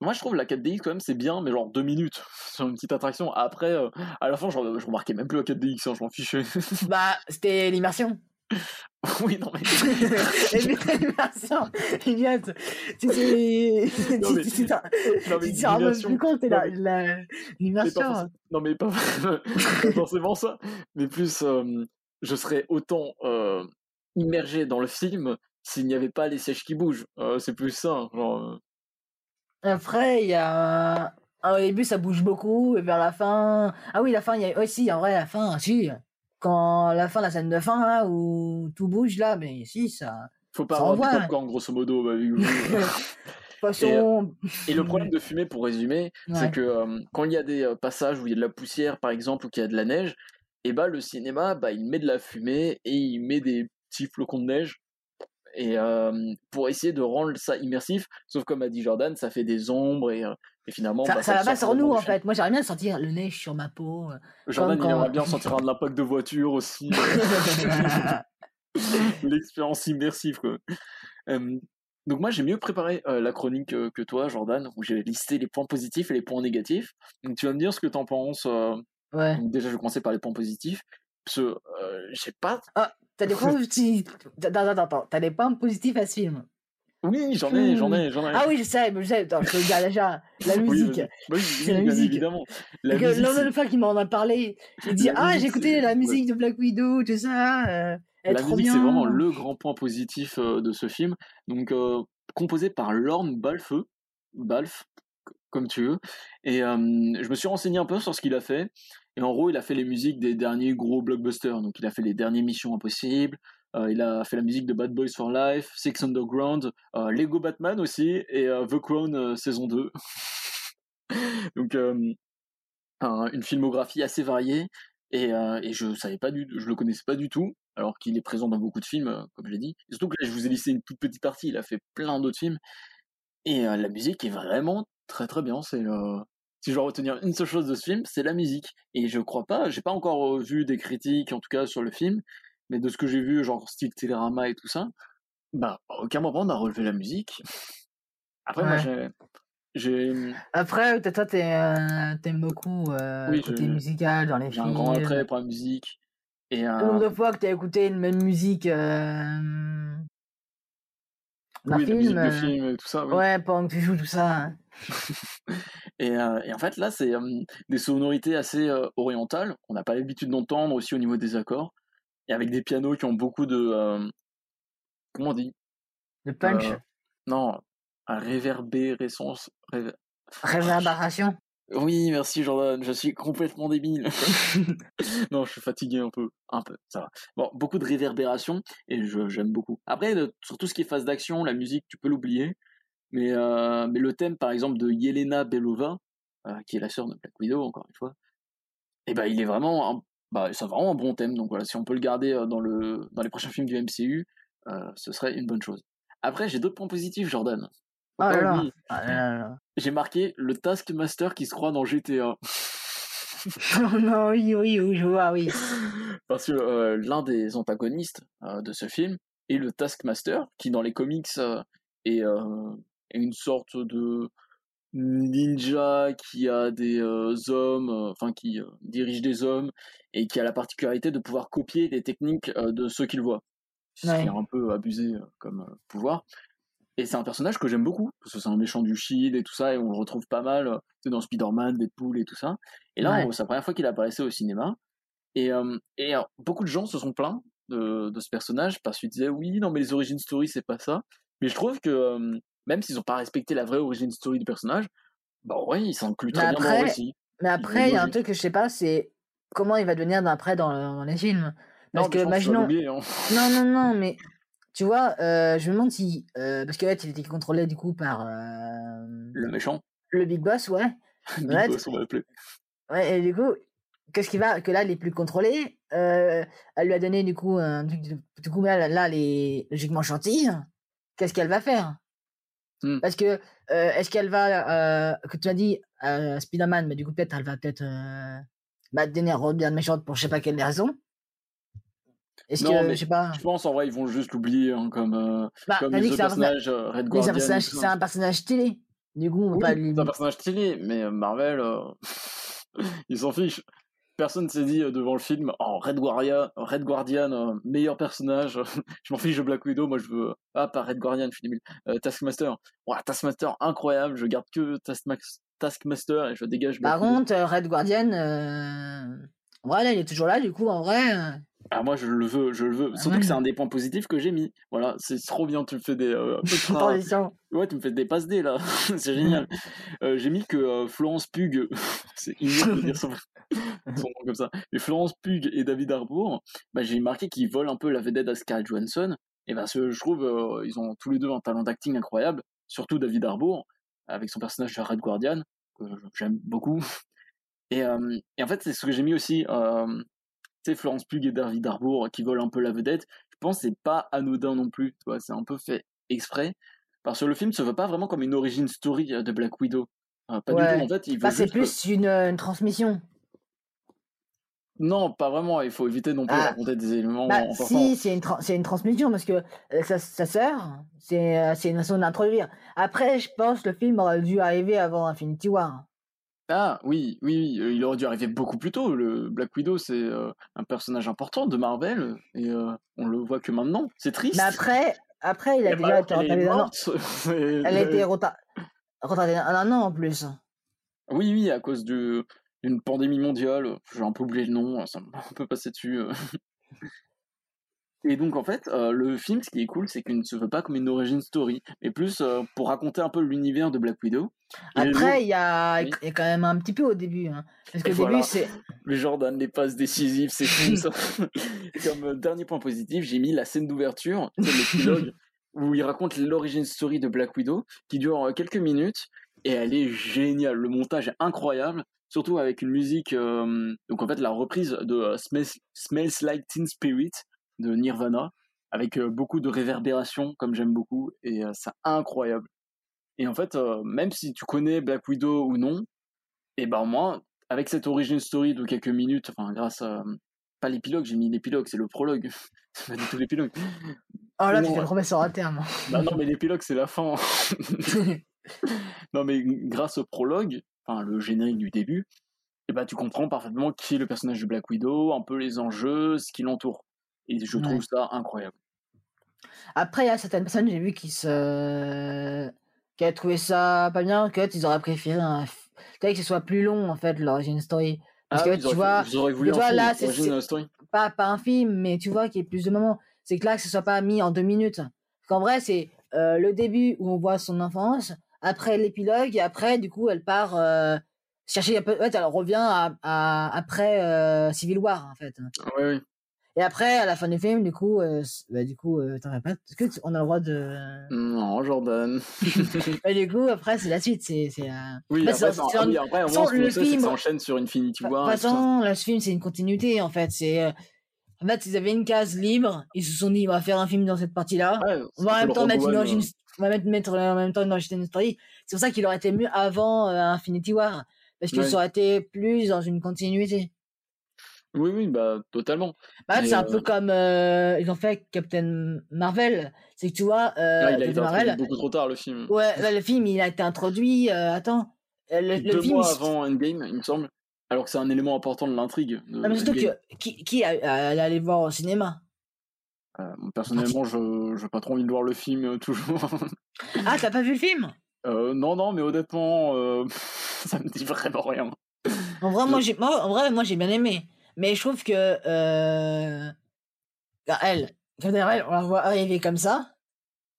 S1: Moi, je trouve la 4DX quand même, c'est bien, mais genre deux minutes <laughs> sur une petite attraction. Après, euh, à la fin, je, je remarquais même plus la 4DX, hein, je m'en fichais.
S2: Bah, c'était l'immersion. <laughs>
S1: oui, non, mais.
S2: Puis, l'immersion, idiote. Si c'est.
S1: Non, mais-
S2: tu rends
S1: l'immersion-
S2: plus compte,
S1: pas
S2: l'immersion.
S1: forcément- Non, mais pas, <laughs> pas forcément ça, mais plus euh, je serais autant euh, immergé dans le film s'il n'y avait pas les sièges qui bougent. Euh, c'est plus ça. hein, Genre,
S2: Après, il y a. Au début, ça bouge beaucoup, et vers la fin. Ah oui, la fin, il y a. Ouais, si, en vrai, la fin, si. Quand la fin, la scène de fin, là, où tout bouge, là, mais si, ça.
S1: faut pas
S2: Ça
S1: avoir du
S2: envoie.
S1: popcorn, grosso modo. bah, vous- <laughs>
S2: toute façon.
S1: Et le problème <laughs> de fumer, pour résumer,
S2: Ouais.
S1: c'est que euh, quand il y a des euh, passages où il y a de la poussière, par exemple, ou qu'il y a de la neige, et bah le cinéma, bah, il met de la fumée et il met des petits flocons de neige. Et euh, pour essayer de rendre ça immersif, sauf comme a dit Jordan, ça fait des ombres et, euh, et finalement.
S2: Ça,
S1: bah,
S2: ça va pas sur nous, en fait. Moi, j'aimerais bien sentir le neige sur ma peau. euh.
S1: Jordan,
S2: comme
S1: il aimerait
S2: quand-
S1: bien sentir <laughs> un impact de voiture aussi. <laughs> <laughs> L'expérience immersive, quoi. Euh, donc moi, j'ai mieux préparé euh, la chronique euh, que toi, Jordan, où j'ai listé les points positifs et les points négatifs. Donc tu vas me dire ce que t'en penses. euh,
S2: ouais.
S1: Donc déjà, je vais commencer par les points positifs. Parce que euh, j'ai pas.
S2: T'as des points positifs. Attends, attends, attends. T'as des points positifs à ce film.
S1: Oui, j'en ai, j'en ai, j'en ai.
S2: Ah oui, je sais, je sais. Attends, je dis déjà. La musique.
S1: vas-y. Oui,
S2: C'est la musique.
S1: évidemment. La musique,
S2: de fois qui m'en a parlé, il dit Ah, j'ai écouté la musique de Black Widow, tout ça. euh,
S1: La
S2: trop
S1: musique, c'est vraiment le grand point positif euh, de ce film. Donc, euh, composé par Lorne Balfe, Balfe, comme tu veux. Et je me suis renseigné un peu sur ce qu'il a fait. Et en gros, il a fait les musiques des derniers gros blockbusters. Donc, il a fait les dernières Missions Impossibles, il a fait la musique de Bad Boys for Life, Six Underground, euh, Lego Batman aussi et euh, The Crown euh, saison 2. <laughs> Donc euh, un- une filmographie assez variée et, euh, et je savais pas du, je le connaissais pas du tout alors qu'il est présent dans beaucoup de films euh, comme je l'ai dit. Et surtout que là je vous ai listé une toute petite partie, il a fait plein d'autres films et euh, la musique est vraiment très très bien. C'est euh, si je dois retenir une seule chose de ce film, c'est la musique. Et je crois pas, j'ai pas encore euh, vu des critiques en tout cas sur le film, mais de ce que j'ai vu genre style Télérama et tout ça, bah aucun moment on a relevé la musique. Après moi j'ai j'ai
S2: Après, peut-être toi, t'es, euh, t'aimes beaucoup euh,
S1: Oui,
S2: côté
S1: je-
S2: musical dans les
S1: j'ai
S2: films.
S1: un grand attrait pour la musique et
S2: Le
S1: euh,
S2: nombre de fois que t'as écouté une même musique euh, d'un
S1: oui, la musique
S2: film.
S1: de
S2: euh,
S1: film et tout ça. Oui.
S2: Ouais, pendant que tu joues tout ça. <laughs>
S1: Et, euh, et en fait, là, c'est euh, des sonorités assez euh, orientales. On n'a pas l'habitude d'entendre aussi au niveau des accords. Et avec des pianos qui ont beaucoup de. euh, comment on dit?
S2: Le punch,
S1: Euh, Non, un réverbérescence. réver-
S2: réverbération.
S1: Oui, merci Jordan, je suis complètement débile. <laughs> non, je suis fatigué un peu. Un peu, ça va. Bon, beaucoup de réverbération et je- j'aime beaucoup. Après, sur tout ce qui est phase d'action, la musique, tu peux l'oublier. Mais, euh, mais le thème, par exemple, de Yelena Belova, qui est la sœur de Black Widow, encore une fois, et ben il est vraiment bah, c'est vraiment un bon thème. Donc voilà, si on peut le garder euh, dans, le, dans les prochains films du MCU, euh, ce serait une bonne chose. Après, j'ai d'autres points positifs, Jordan.
S2: Ah là là. Ah là là là.
S1: J'ai marqué le Taskmaster qui se croit dans GTA. <laughs>
S2: Oh non, oui, oui, oui, je vois, oui.
S1: Parce que euh, l'un des antagonistes euh, de ce film est le Taskmaster, qui dans les comics est, est une sorte de ninja qui a des euh, hommes, euh, enfin qui euh, dirige des hommes et qui a la particularité de pouvoir copier les techniques de ceux qu'il voit. Ce qui
S2: Ouais.
S1: est un peu abusé comme pouvoir. Et c'est un personnage que j'aime beaucoup, parce que c'est un méchant du Shield et tout ça, et on le retrouve pas mal dans Spider-Man, Deadpool et tout ça. Et là,
S2: Ouais.
S1: c'est la première fois qu'il apparaissait au cinéma. Et, euh, et euh, beaucoup de gens se sont plaints de, de ce personnage parce qu'ils disaient oui, non, mais les origin story, c'est pas ça. Mais je trouve que euh, même s'ils n'ont pas respecté la vraie origin story du personnage, bah ouais, il s'inclut très
S2: Mais
S1: bien dans le
S2: après-
S1: récit.
S2: Mais après, il y a un truc que je sais pas, c'est comment il va devenir d'après dans, dans les films. Parce
S1: Non,
S2: que, imaginons.
S1: hein.
S2: Non, non, <laughs> non, mais tu vois, euh, je me demande si. euh, parce que ouais, il était contrôlé du coup par euh,
S1: Le méchant,
S2: le Big Boss, ouais. <laughs>
S1: Big
S2: Ouais,
S1: Boss, on va l'appeler.
S2: Ouais, et du coup, qu'est-ce qui va Que là, il est plus contrôlé. euh, elle lui a donné du coup un truc. de- Du coup, là, là elle est logiquement gentille. Qu'est-ce qu'elle va faire?
S1: Hmm.
S2: Parce que, euh, est-ce qu'elle va. euh, que tu as dit euh, Spider-Man, mais du coup, peut-être, elle va peut-être. Euh, un rôle bien méchante pour je sais pas quelle raison. Est-ce
S1: Non,
S2: que.
S1: mais
S2: Je sais pas.
S1: Je pense en vrai, ils vont juste l'oublier hein, comme, euh,
S2: Bah,
S1: comme les autres
S2: c'est un personnage-
S1: personnages euh, Red
S2: mais c'est un
S1: Guardian.
S2: c'est un personnage télé. Du coup, on va
S1: Oui,
S2: pas lui.
S1: c'est un personnage télé, mais Marvel, <laughs> ils s'en fichent. Personne s'est dit euh, devant le film, oh, Red Guardian, Red Guardian euh, meilleur personnage. <laughs> je m'en fiche de Black Widow, moi je veux. Ah, pas Red Guardian, je suis débile. Euh, Taskmaster. Ouah, Taskmaster, incroyable, je garde que Taskmax- Taskmaster et je dégage Black
S2: Par
S1: Widow.
S2: contre, euh, Red Guardian. Euh... Voilà, il est toujours là, du coup, en vrai.
S1: Ah, moi je le veux, je le veux.
S2: Ah
S1: Surtout
S2: ouais.
S1: que c'est un des points positifs que j'ai mis. Voilà, c'est trop bien, tu me fais des. euh, <laughs> ultra-
S2: transition.
S1: Ouais, tu me fais des passes dés là, <laughs> c'est génial. <laughs> Euh, j'ai mis que euh, Florence Pug, c'est ignoble de dire son, son nom comme ça, mais Florence Pug et David Harbour, bah, j'ai marqué qu'ils volent un peu la vedette à Scarlett Johansson, et que je trouve euh, ils ont tous les deux un talent d'acting incroyable, surtout David Harbour, avec son personnage de Red Guardian, que j'aime beaucoup. Et, et en fait, c'est ce que j'ai mis aussi, sais, Florence Pug et David Harbour qui volent un peu la vedette, je pense que c'est pas anodin non plus, tu vois, c'est un peu fait exprès. Parce que le film se veut pas vraiment comme une origin story euh, de Black Widow. Euh, pas
S2: Ouais.
S1: du tout, en fait, il
S2: Bah, c'est plus une, euh, une transmission.
S1: Non, pas vraiment, il faut éviter non plus de
S2: Ah.
S1: raconter des éléments
S2: Bah, si, c'est une, tra- une transmission parce que euh, sa, sa sœur, c'est euh, c'est une façon d'introduire. Après, je pense que le film aurait dû arriver avant Infinity War.
S1: Ah, oui, oui, oui, euh, il aurait dû arriver beaucoup plus tôt. Le Black Widow, c'est euh, un personnage important de Marvel, et euh, on le voit que maintenant. C'est triste.
S2: Mais après, après il a
S1: Et
S2: déjà
S1: alors
S2: été retardé d'un an. <laughs> Elle a été reta- retardée d'un an en plus.
S1: Oui, oui, à cause d'une pandémie mondiale. J'ai un peu oublié le nom, ça m'a <laughs> un peu passé dessus. Et donc, en fait, euh, le film, ce qui est cool, c'est qu'il ne se veut pas comme une origin story, mais plus euh, pour raconter un peu l'univers de Black Widow. Et
S2: Après,
S1: le-
S2: il y a,
S1: Oui.
S2: y a quand même un petit peu au début. hein. Parce qu'au
S1: voilà.
S2: début, c'est.
S1: le Jordan, les passes décisives, c'est <laughs> fou ça. comme euh, dernier point positif, j'ai mis la scène d'ouverture, l'épilogue, <laughs> où il raconte l'origin story de Black Widow, qui dure quelques minutes, et elle est géniale. Le montage est incroyable, surtout avec une musique, euh, donc en fait la reprise de euh, Smells, Smells Like Teen Spirit de Nirvana, avec euh, beaucoup de réverbération, comme j'aime beaucoup, et euh, c'est incroyable. Et en fait, euh, même si tu connais Black Widow ou non, et ben moi, avec cette origin story de quelques minutes, enfin grâce à pas l'épilogue, j'ai mis l'épilogue, c'est le prologue, <laughs> c'est pas du tout l'épilogue.
S2: Oh là,
S1: Non,
S2: tu fais le un terme.
S1: Bah non, mais l'épilogue c'est la fin. <laughs> non, mais grâce au prologue, enfin le générique du début, et ben tu comprends parfaitement qui est le personnage de Black Widow, un peu les enjeux, ce qui l'entoure. Et je trouve
S2: Ouais.
S1: ça incroyable.
S2: Après, il y a certaines personnes, j'ai vu, qui se. qui a trouvé ça pas bien, que ils auraient préféré un. que ce soit plus long, en fait, l'origin story. Parce
S1: Ah
S2: que
S1: oui,
S2: tu vois,
S1: voulu
S2: tu vois,
S1: film,
S2: là, c'est-
S1: story.
S2: pas, pas un film, mais tu vois qu'il y ait plus de moments. C'est que là, que ce soit pas mis en deux minutes. Qu'en vrai, c'est euh, le début où on voit son enfance, après l'épilogue, et après, du coup, elle part euh, chercher un peu. En fait, elle revient à, à- après euh, Civil War, en fait.
S1: Ouais, oui.
S2: Et après, à la fin du film, du coup, euh, bah, du coup, euh, t'en répètes. Est-ce que tu- on a le droit de.
S1: Non, Jordan. <laughs>
S2: Bah, du coup, après, c'est la suite. C'est, c'est, euh,
S1: Oui, après,
S2: c'est-
S1: ça-
S2: c'est
S1: ah
S2: un-
S1: oui, après,
S2: façon, le film-
S1: ça enchaîne sur Infinity
S2: De
S1: War.
S2: toute
S1: et tout ça.
S2: façon, là, ce film, c'est une continuité, en fait. C'est, euh, en fait, ils avaient une case libre. Ils se sont dit, on va faire un film dans cette partie-là.
S1: Ouais,
S2: on va en même
S1: le
S2: temps mettre une origin,
S1: euh,
S2: on va mettre, mettre en même temps une origin story. C'est pour ça qu'il aurait été mieux avant euh, Infinity War. Parce que
S1: Ouais.
S2: ça aurait été plus dans une continuité.
S1: Oui, oui, bah, totalement.
S2: Bah, c'est un
S1: euh,
S2: peu comme euh, ils ont fait avec Captain Marvel. C'est que tu vois, euh,
S1: Là, il a été
S2: Marvel,
S1: beaucoup trop tard, le film.
S2: ouais, le film, il a été introduit. euh, attends, le, le
S1: Deux
S2: film.
S1: mois avant Endgame, il me semble. Alors que c'est un élément important de l'intrigue.
S2: Non, mais surtout que qui, qui allait voir au cinéma?
S1: Personnellement, je j'ai pas trop envie de voir le film <laughs> toujours.
S2: Ah, t'as pas vu le film?
S1: Non, non, mais honnêtement, <laughs> ça me dit vraiment rien.
S2: En vrai, moi, j'ai, moi, en vrai, moi, j'ai bien aimé. Mais je trouve que euh, elle, Marvel, on la voit arriver comme ça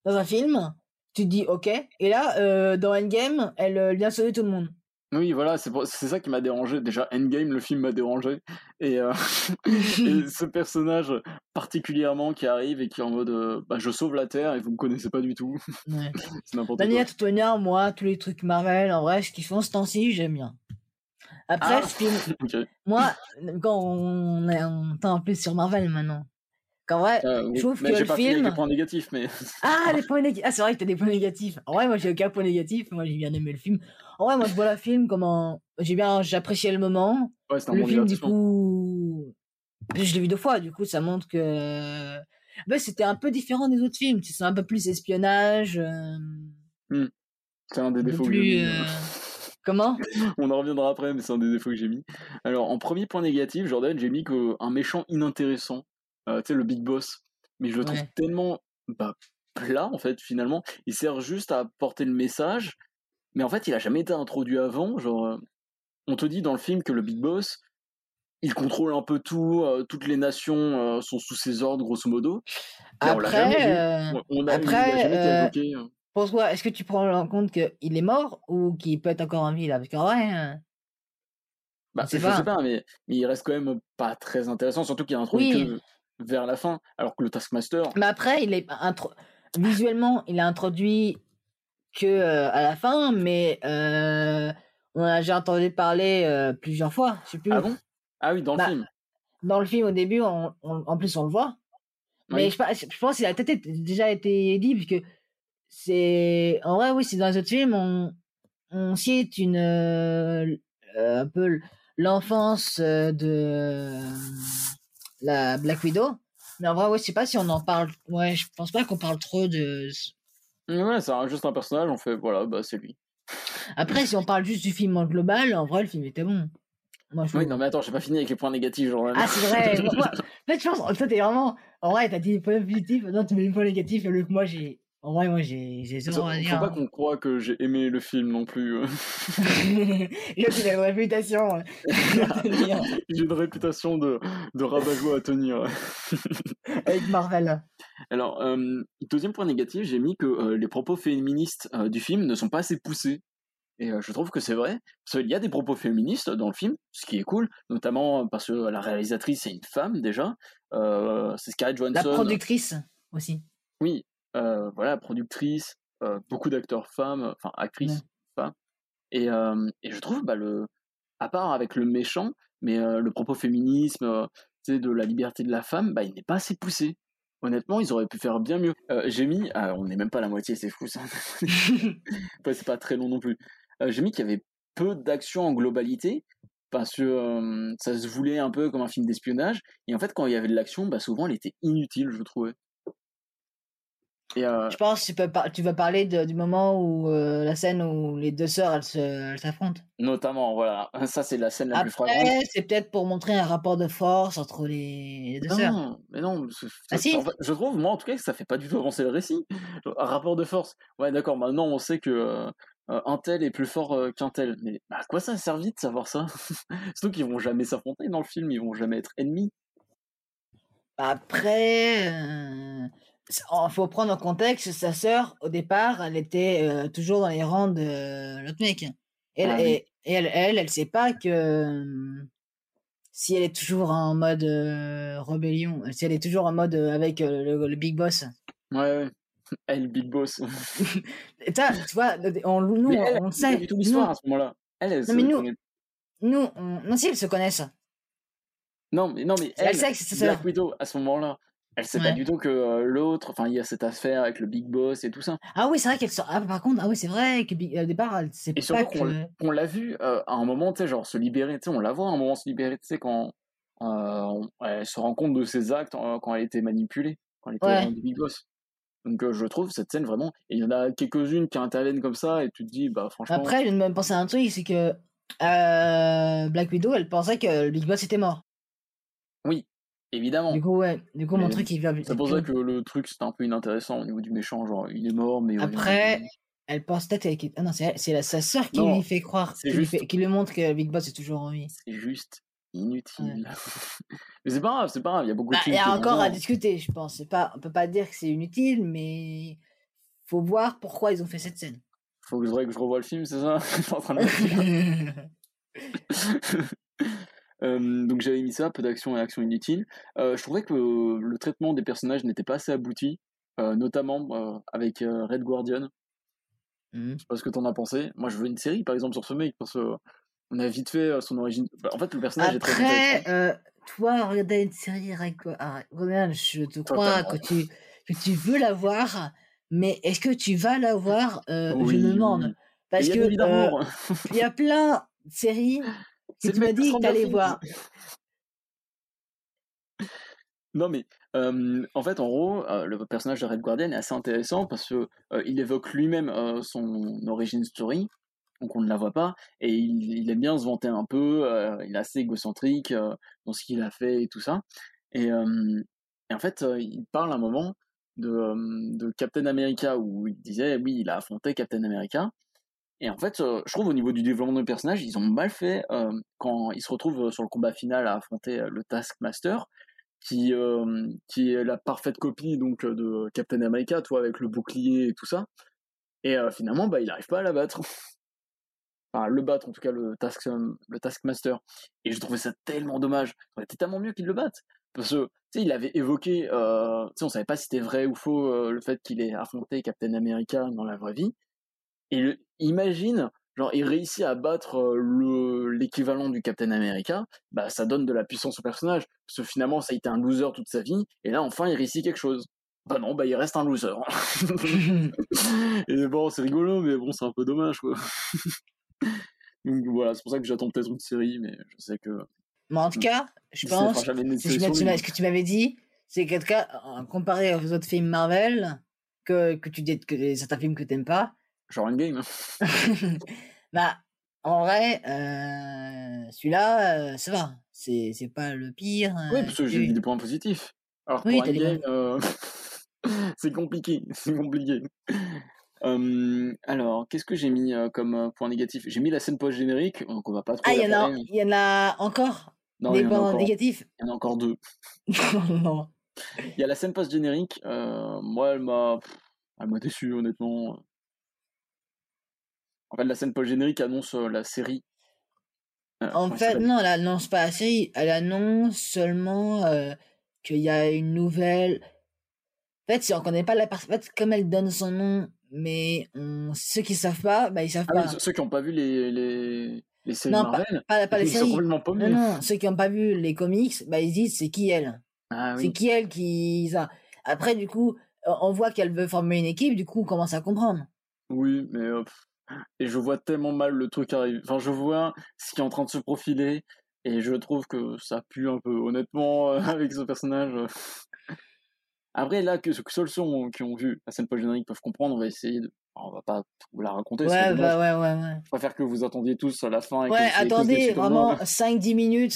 S2: dans un film. Tu te dis ok. Et là, euh, dans Endgame, elle euh, vient sauver tout le monde.
S1: Oui, voilà, c'est ça qui m'a dérangé. Déjà, Endgame, le film m'a dérangé. Et, euh, <laughs> et <laughs> ce personnage particulièrement qui arrive et qui est en mode euh, bah, je sauve la Terre et vous me connaissez pas du tout.
S2: Ouais. <laughs>
S1: c'est n'importe
S2: Daniel. Toutonnière, moi, tous les trucs Marvel, en vrai, ce qu'ils font ce temps-ci, j'aime bien. Après,
S1: Ah.
S2: ce qui-
S1: Ok.
S2: moi, quand on est on temps en plus sur Marvel maintenant, qu'en vrai,
S1: Euh, oui.
S2: je trouve
S1: mais
S2: que le
S1: pas
S2: film.
S1: les points négatifs, mais
S2: Ah, <laughs> les points négatifs. Ah, c'est vrai que t'as des points négatifs. En vrai, moi, j'ai aucun point négatif. Moi, j'ai bien aimé le film. En vrai, moi, je vois le film comme un... J'ai bien... J'appréciais le moment.
S1: ouais, c'est un
S2: Le
S1: bon
S2: film, du coup... Je l'ai vu deux fois. Du coup, ça montre que... Ben, c'était un peu différent des autres films. C'est un peu plus espionnage. euh,
S1: C'est un des défauts que
S2: plus... euh, <laughs> Comment? <laughs>
S1: On en reviendra après, mais c'est un des défauts que j'ai mis. Alors, en premier point négatif, Jordan, j'ai mis qu'un méchant inintéressant, euh, tu sais, le Big Boss. Mais je le trouve
S2: Ouais.
S1: tellement bah, plat, en fait, finalement. Il sert juste à porter le message, mais en fait, il a jamais été introduit avant. Genre, euh, on te dit dans le film que le Big Boss, il contrôle un peu tout, euh, toutes les nations euh, sont sous ses ordres, grosso modo. Là, on l'a jamais vu.
S2: Après,
S1: On- On a, il a
S2: après,
S1: jamais été évoqué.
S2: Pour toi, est-ce que tu prends en compte qu'il est mort ou qu'il peut être encore en vie, là? Parce qu'en vrai... euh,
S1: Bah, je
S2: pas.
S1: sais pas, mais, mais il reste quand même pas très intéressant, surtout qu'il est introduit
S2: Oui.
S1: que vers la fin, alors que le Taskmaster,
S2: Mais après, il est intro... visuellement, il est introduit que euh, à la fin, mais euh, on a déjà entendu parler euh, plusieurs fois. Je sais plus.
S1: ah bon? Ah oui, dans le
S2: Bah,
S1: film.
S2: Dans le film, au début, on, on- en plus, on le voit. Mais je, pense qu'il a peut-être déjà été dit, puisque c'est. En vrai, oui, c'est dans les autres films, on, on cite une. euh, un peu l'enfance euh, de la Black Widow. Mais en vrai, ouais, je sais pas si on en parle. Ouais, je pense pas qu'on parle trop de.
S1: Ouais, c'est juste un personnage, on fait, voilà, bah c'est lui.
S2: Après, si on parle juste du film en global, en vrai, le film était bon. Moi, je
S1: Oui, non mais attends, j'ai pas fini avec les points négatifs, genre.
S2: Ah, c'est vrai. moi, en fait, je pense, toi, t'es vraiment. En vrai, t'as dit les points positifs, maintenant tu mets les points négatifs, et le que moi, j'ai En vrai, moi, j'ai zéro à
S1: Faut
S2: dire.
S1: pas
S2: hein.
S1: qu'on croie que j'ai aimé le film non plus. euh. <laughs>
S2: Là, il a une réputation. tenir <laughs>
S1: J'ai une réputation de, de rabat-joie à tenir. <laughs>
S2: Avec Marvel.
S1: Alors, euh, deuxième point négatif, j'ai mis que euh, les propos féministes euh, du film ne sont pas assez poussés. Et je trouve que c'est vrai, parce qu'il y a des propos féministes dans le film, ce qui est cool, notamment parce que la réalisatrice est une femme déjà. C'est Scarlett
S2: La
S1: Johansson.
S2: productrice aussi.
S1: Oui, voilà, productrice, euh, beaucoup d'acteurs femmes, enfin actrices
S2: Ouais.
S1: femmes. Et, euh, et je trouve, bah, le, à part avec le méchant, mais euh, le propos féminisme, euh, de la liberté de la femme, bah, il n'est pas assez poussé. Honnêtement, ils auraient pu faire bien mieux. Euh, j'ai mis, ah, on n'est même pas à la moitié, c'est fou ça. <laughs> <laughs> C'est pas très long non plus. Euh, j'ai mis qu'il y avait peu d'action en globalité, parce que euh, ça se voulait un peu comme un film d'espionnage. Et en fait, quand il y avait de l'action, bah, souvent elle était inutile, je trouvais. Et euh,
S2: Je pense que tu, peux par- tu vas parler de- du moment où euh, la scène où les deux sœurs elles s'affrontent.
S1: notamment, voilà, ça c'est la scène la plus flagrante.
S2: Après, c'est peut-être pour montrer un rapport de force entre les, les deux sœurs.
S1: Non, mais non,
S2: Ah
S1: c'est-
S2: si.
S1: en fait, je trouve, moi en tout cas, que ça fait pas du tout avancer le récit. Un rapport de force. Ouais, d'accord, maintenant on sait que euh, un tel est plus fort euh, qu'un tel. Mais à quoi ça a servi de savoir ça? <laughs> Surtout qu'ils vont jamais s'affronter dans le film, ils vont jamais être ennemis.
S2: Après, oh, faut prendre en contexte, sa sœur, au départ, elle était euh, toujours dans les rangs de euh, l'autre mec. Elle,
S1: Ah oui.
S2: et, et elle, elle, elle sait pas que euh, si elle est toujours en mode euh, rébellion, si elle est toujours en mode euh, avec le, le big boss.
S1: Ouais, ouais. <laughs> Elle, Big Boss. <laughs>
S2: Ça, tu vois, on, nous,
S1: mais elle,
S2: on
S1: elle
S2: sait.
S1: a du tout l'histoire à ce moment-là. Elle, elle
S2: Non, mais nous- nous, on- non, si, elles se connaissent.
S1: Non, mais, non, mais
S2: Elle
S1: elle,
S2: sait que c'est sa sœur.
S1: Black Widow, à ce moment-là, elle sait pas du tout que euh, l'autre, enfin, il y a cette affaire avec le Big Boss et tout ça.
S2: Ah oui, c'est vrai qu'elle sort. Ah, par contre, ah oui, c'est vrai que Big- au départ, elle sait
S1: Et
S2: pas
S1: surtout
S2: que.
S1: qu'on l'a vu euh, à un moment, tu sais, genre se libérer, tu sais, on la voit à un moment se libérer, tu sais, quand euh, elle se rend compte de ses actes quand elle était manipulée, quand elle était
S2: Ouais.
S1: du Big Boss. Donc je trouve cette scène vraiment, et il y en a quelques-unes qui interviennent comme ça, et tu te dis, bah franchement,
S2: Après, je viens de me penser à un truc, c'est que Black Widow, elle pensait que le Big Boss était mort.
S1: Évidemment.
S2: Du coup, ouais. Du coup, mon truc, il vient.
S1: C'est pour ça que le truc c'était un peu inintéressant au niveau du méchant, genre il est mort, mais...
S2: Après, elle pense peut-être qu'elle- Ah non, c'est sa sœur qui
S1: Non,
S2: lui fait croire, qui lui,
S1: juste-
S2: fait- qui lui montre que Big Boss est toujours en vie.
S1: c'est juste inutile. <laughs> mais c'est pas grave, c'est pas grave, il y a beaucoup
S2: Bah,
S1: de
S2: Il
S1: films
S2: y a encore à discuter, je pense. Pas, on peut pas dire que c'est inutile, mais faut voir pourquoi ils ont fait cette scène.
S1: Faut que je, que je revoie le film, c'est ça? <laughs> T'es en train de <laughs> Euh, donc j'avais mis ça, peu d'action et action inutile. Euh, je trouvais que le traitement des personnages n'était pas assez abouti, euh, notamment euh, avec euh, Red Guardian.
S2: Mhm.
S1: Je sais pas ce que t'en as pensé. Moi, je veux une série, par exemple, sur ce mec, parce que on a vite fait euh, son origine. Bah, en fait, le personnage est très
S2: Après, euh, toi, regarder une série avec ah, Ronan, je te crois que tu, que tu veux la voir, mais est-ce que tu vas la voir? Euh, Je
S1: Oui,
S2: me
S1: oui.
S2: demande. Parce
S1: Il y a
S2: que euh, il y a plein de séries que tu m'as dit que t'allais
S1: Things.
S2: voir.
S1: Non, mais euh, en fait, en gros, euh, le personnage de Red Guardian est assez intéressant parce que euh, il évoque lui-même son origin story, donc on ne la voit pas, et il, il aime bien se vanter un peu, il est assez égocentrique dans ce qu'il a fait et tout ça. Et, et en fait, il parle à un moment de, de Captain America où il disait, oui, il a affronté Captain America. Et en fait, euh, je trouve au niveau du développement du personnage, ils ont mal fait euh, quand il se retrouve sur le combat final à affronter euh, le Taskmaster qui, euh, qui est la parfaite copie donc euh, de Captain America, toi, avec le bouclier et tout ça. Et euh, finalement, bah, il n'arrive pas à la battre. <laughs> enfin, le battre, en tout cas, le, task, euh, le Taskmaster. Et je trouvais ça tellement dommage. Ça aurait tellement mieux qu'il le batte. Parce que, il avait évoqué, euh, tu sais, on savait pas si c'était vrai ou faux, euh, le fait qu'il ait affronté Captain America dans la vraie vie. Et le- imagine, genre, il réussit à battre le, l'équivalent du Captain America, bah, ça donne de la puissance au personnage. Parce que finalement, ça a été un loser toute sa vie, et là, enfin, il réussit quelque chose. Bah non, bah il reste un loser. <laughs> <laughs> et bon, c'est rigolo, mais bon, c'est un peu dommage, quoi. <laughs> Donc voilà, c'est pour ça que j'attends peut-être une série, mais je sais que
S2: Mais en tout cas, je pense, si je ce que tu m'avais dit, c'est qu'en tout cas, comparé aux autres films Marvel, que, que tu dis que certains films que t'aimes pas,
S1: Genre Endgame. <laughs>
S2: bah, en vrai, euh, celui-là, euh, ça va. C'est c'est pas le pire.
S1: Oui,
S2: euh,
S1: parce que j'ai vu des points positifs. Alors
S2: Oui,
S1: pour Endgame, euh, <laughs> c'est compliqué, <laughs> c'est compliqué. Alors, qu'est-ce que j'ai mis comme point négatif? J'ai mis la scène post-générique, donc on va pas trop
S2: Ah, il y, en a, y en a encore
S1: Non,
S2: Des points négatifs?
S1: Il y en a encore deux.
S2: Non.
S1: Il y a la scène post-générique, moi, elle m'a elle m'a déçu, honnêtement. En fait, la scène post-générique annonce euh, la série. Euh,
S2: En fait, non, elle annonce pas la série. Elle annonce seulement euh, qu'il y a une nouvelle. En fait, si on connaît pas la personne, en fait, comme elle donne son nom, mais on... ceux qui savent pas, bah ils savent
S1: Ah
S2: pas.
S1: ceux- ceux qui n'ont pas vu les, les, les séries
S2: Non, pas,
S1: Marvel,
S2: pas, pas les
S1: ils sont complètement paumés.
S2: non, ceux qui n'ont pas vu les comics, bah ils se disent c'est qui elle?
S1: Ah
S2: C'est
S1: oui.
S2: qui elle qui. Ça. Après, du coup, on voit qu'elle veut former une équipe, du coup, on commence à comprendre.
S1: Oui, mais euh, pff, et je vois tellement mal le truc arriver. Enfin, je vois ce qui est en train de se profiler et je trouve que ça pue un peu, honnêtement, euh, <laughs> avec ce personnage. euh. Après, là, que, que seuls ceux qui ont vu la scène post-générique peuvent comprendre, on va essayer de. On va pas vous la raconter,
S2: Ouais, bah ouais, ouais, ouais.
S1: Je préfère que vous attendiez tous à la fin et
S2: Ouais, attendez, vraiment 5-10 <laughs> minutes.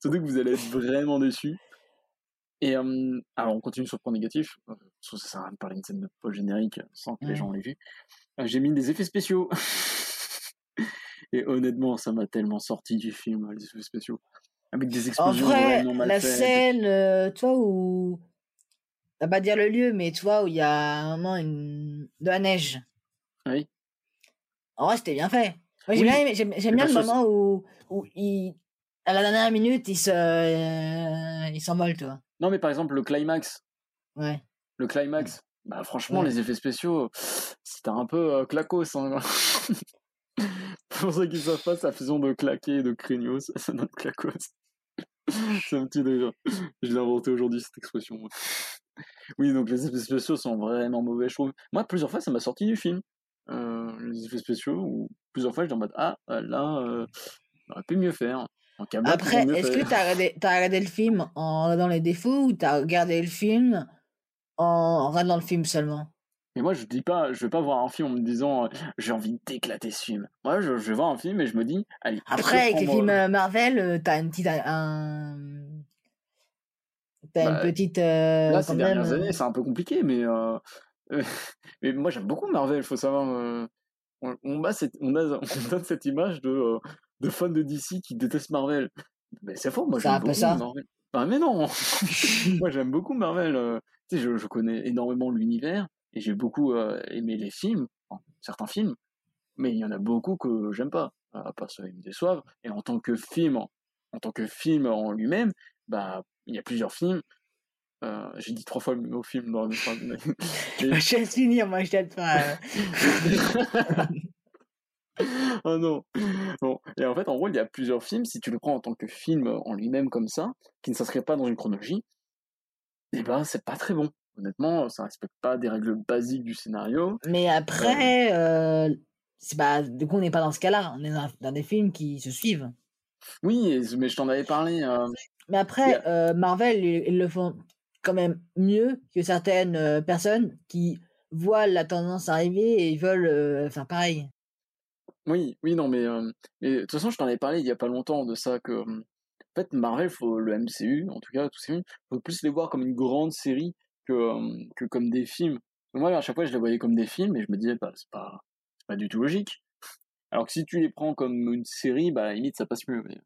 S1: Surtout que vous allez être vraiment déçus. Et euh, alors, on continue sur le point négatif. Euh, Parce que ça sert à rien de parler d'une scène de post-générique sans que les
S2: Mm.
S1: gens l'aient vu. Euh, J'ai mis des effets spéciaux. <laughs> Et honnêtement, ça m'a tellement sorti du film, les effets spéciaux. Avec des
S2: En
S1: explosions
S2: vrai,
S1: vraiment mal
S2: la
S1: faites.
S2: scène, euh, tu vois, où. On va pas dire le lieu, mais tu vois, où il y a un moment une... de la neige.
S1: Oui.
S2: En vrai, c'était bien fait. J'aime bien, bien le moment où, où il, à la dernière minute, il se, euh, il s'envole, vois.
S1: Non, mais par exemple, le climax.
S2: Ouais.
S1: Le climax. Bah, franchement,
S2: Ouais.
S1: les effets spéciaux, c'était un peu euh, clacos. Hein. <laughs> Pour ceux qui savent pas, sa fusion de claquer et de craignos, ça donne clacos. <laughs> C'est un petit délire. Je l'ai inventé aujourd'hui, cette expression. Oui, donc les effets spéciaux sont vraiment mauvais, je trouve. Moi, plusieurs fois, ça m'a sorti du film. Euh, les effets spéciaux, ou plusieurs fois, j'étais en mode Ah, là, euh, on aurait pu mieux faire.
S2: Après, est-ce que t'as regardé, t'as regardé le film en regardant les défauts ou t'as regardé le film en regardant le film seulement
S1: Mais moi, je dis pas, je vais pas voir un film en me disant euh, j'ai envie d'éclater ce film. Moi, je, je vais voir un film et je me dis, allez,
S2: Après, avec les films euh, Marvel, euh, t'as une petite. Un... T'as
S1: Bah,
S2: une petite. euh,
S1: Là, ces
S2: même,
S1: dernières
S2: euh,
S1: années, c'est un peu compliqué, mais, euh, euh, <laughs> mais moi, j'aime beaucoup Marvel, faut savoir. euh, on, on, a cette, on, a, <laughs> on donne cette image de, euh, de fans de DC qui détestent Marvel. Mais c'est faux, moi, j'aime beaucoup
S2: ça.
S1: Marvel. Mais non <laughs> Moi, j'aime beaucoup Marvel. Tu sais, je, je connais énormément l'univers et j'ai beaucoup euh, aimé les films, enfin, certains films, mais il y en a beaucoup que j'aime pas. À part ceux qui me déçoivent. Et en tant que film, en, en tant que film en lui-même, bah, il y a plusieurs films. Euh, j'ai dit trois fois le mot film dans la même phrase.
S2: Je vais finir, moi, je t'aide pas.
S1: oh <laughs> non. Bon. Et en fait, en gros, il y a plusieurs films. Si tu le prends en tant que film en lui-même comme ça, qui ne s'inscrit pas dans une chronologie, eh ben, c'est pas très bon. Honnêtement, ça respecte pas des règles basiques du scénario.
S2: Mais après, euh, c'est pas, du coup, on n'est pas dans ce cas-là. On est dans, dans des films qui se suivent.
S1: Oui, mais je t'en avais parlé. euh,
S2: Mais après, euh, Marvel, ils, ils le font quand même mieux que certaines euh, personnes qui voient la tendance arriver et ils veulent euh, faire pareil.
S1: Oui, oui, non, mais, euh, mais de toute façon, je t'en avais parlé il y a pas longtemps de ça que, euh, fait, Marvel, faut, le MCU, en tout cas, tous ces films, faut plus les voir comme une grande série que, que comme des films. Moi, à chaque fois, je les voyais comme des films et je me disais, bah, c'est pas, c'est pas du tout logique. Alors que si tu les prends comme une série, bah, à la limite, ça passe mieux. Mais...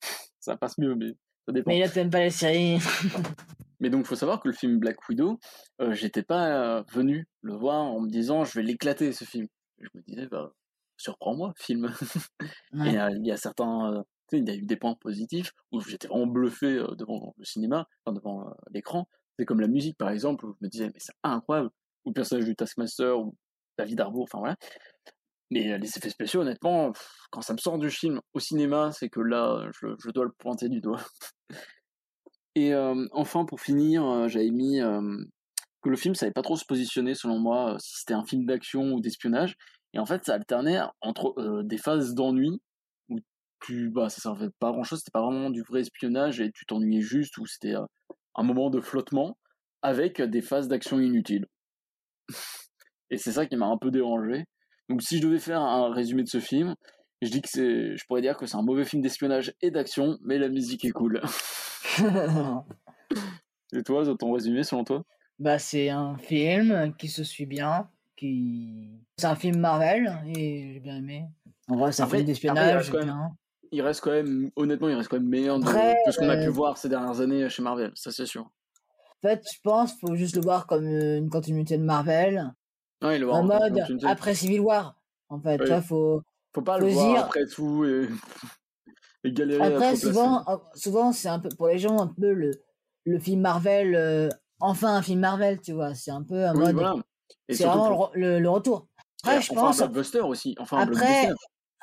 S1: <laughs> ça passe mieux, mais ça dépend.
S2: Mais là, t'aimes pas les séries. <laughs>
S1: Mais donc, faut savoir que le film Black Widow, euh, j'étais pas euh, venu le voir en me disant, je vais l'éclater, ce film. Je me disais, bah, surprends-moi, film. <laughs>
S2: Ouais.
S1: Et euh, il y a certains, euh, il y a eu des points positifs où j'étais vraiment bluffé devant le cinéma, devant l'écran. C'est comme la musique, par exemple, où je me disais, mais c'est incroyable. Ou le personnage du Taskmaster, ou David Harbour, enfin voilà. Mais les effets spéciaux, honnêtement, quand ça me sort du film au cinéma, c'est que là, je, dois le pointer du doigt. <laughs> Et enfin, pour finir, j'avais mis que le film savait pas trop se positionner, selon moi, si c'était un film d'action ou d'espionnage. Et en fait, ça alternait entre des phases d'ennui tu, bah, ça servait pas à grand chose, c'était pas vraiment du vrai espionnage et tu t'ennuyais juste, ou c'était euh, un moment de flottement avec des phases d'action inutiles. <laughs> et c'est ça qui m'a un peu dérangé. Donc, si je devais faire un résumé de ce film, je dis que c'est, je pourrais dire que c'est un mauvais film d'espionnage et d'action, mais la musique est cool. <laughs> Et toi, ton résumé selon toi?
S2: Bah, c'est un film qui se suit bien, qui. C'est un film Marvel et j'ai bien aimé. En vrai, c'est un film d'espionnage.
S1: Il reste quand même, honnêtement, il reste quand même meilleur de,
S2: Après,
S1: que ce qu'on a pu
S2: euh,
S1: voir ces dernières années chez Marvel, ça c'est sûr.
S2: En fait, je pense qu'il faut juste le voir comme euh, une continuité de Marvel.
S1: Ouais, le voir
S2: en mode après Civil War. En fait,
S1: Oui.
S2: faut.
S1: Faut pas
S2: faut
S1: le voir
S2: dire-
S1: après tout et, <laughs> et galérer
S2: Après, souvent, euh, souvent c'est un peu pour les gens un peu le, le film Marvel. euh, enfin, un film Marvel, tu vois. C'est un peu un
S1: Oui,
S2: mode.
S1: voilà.
S2: C'est vraiment
S1: pour-
S2: le, re- le- le retour. Après, je
S1: enfin,
S2: pense.
S1: un blockbuster aussi. Enfin, un
S2: Après,
S1: blockbuster.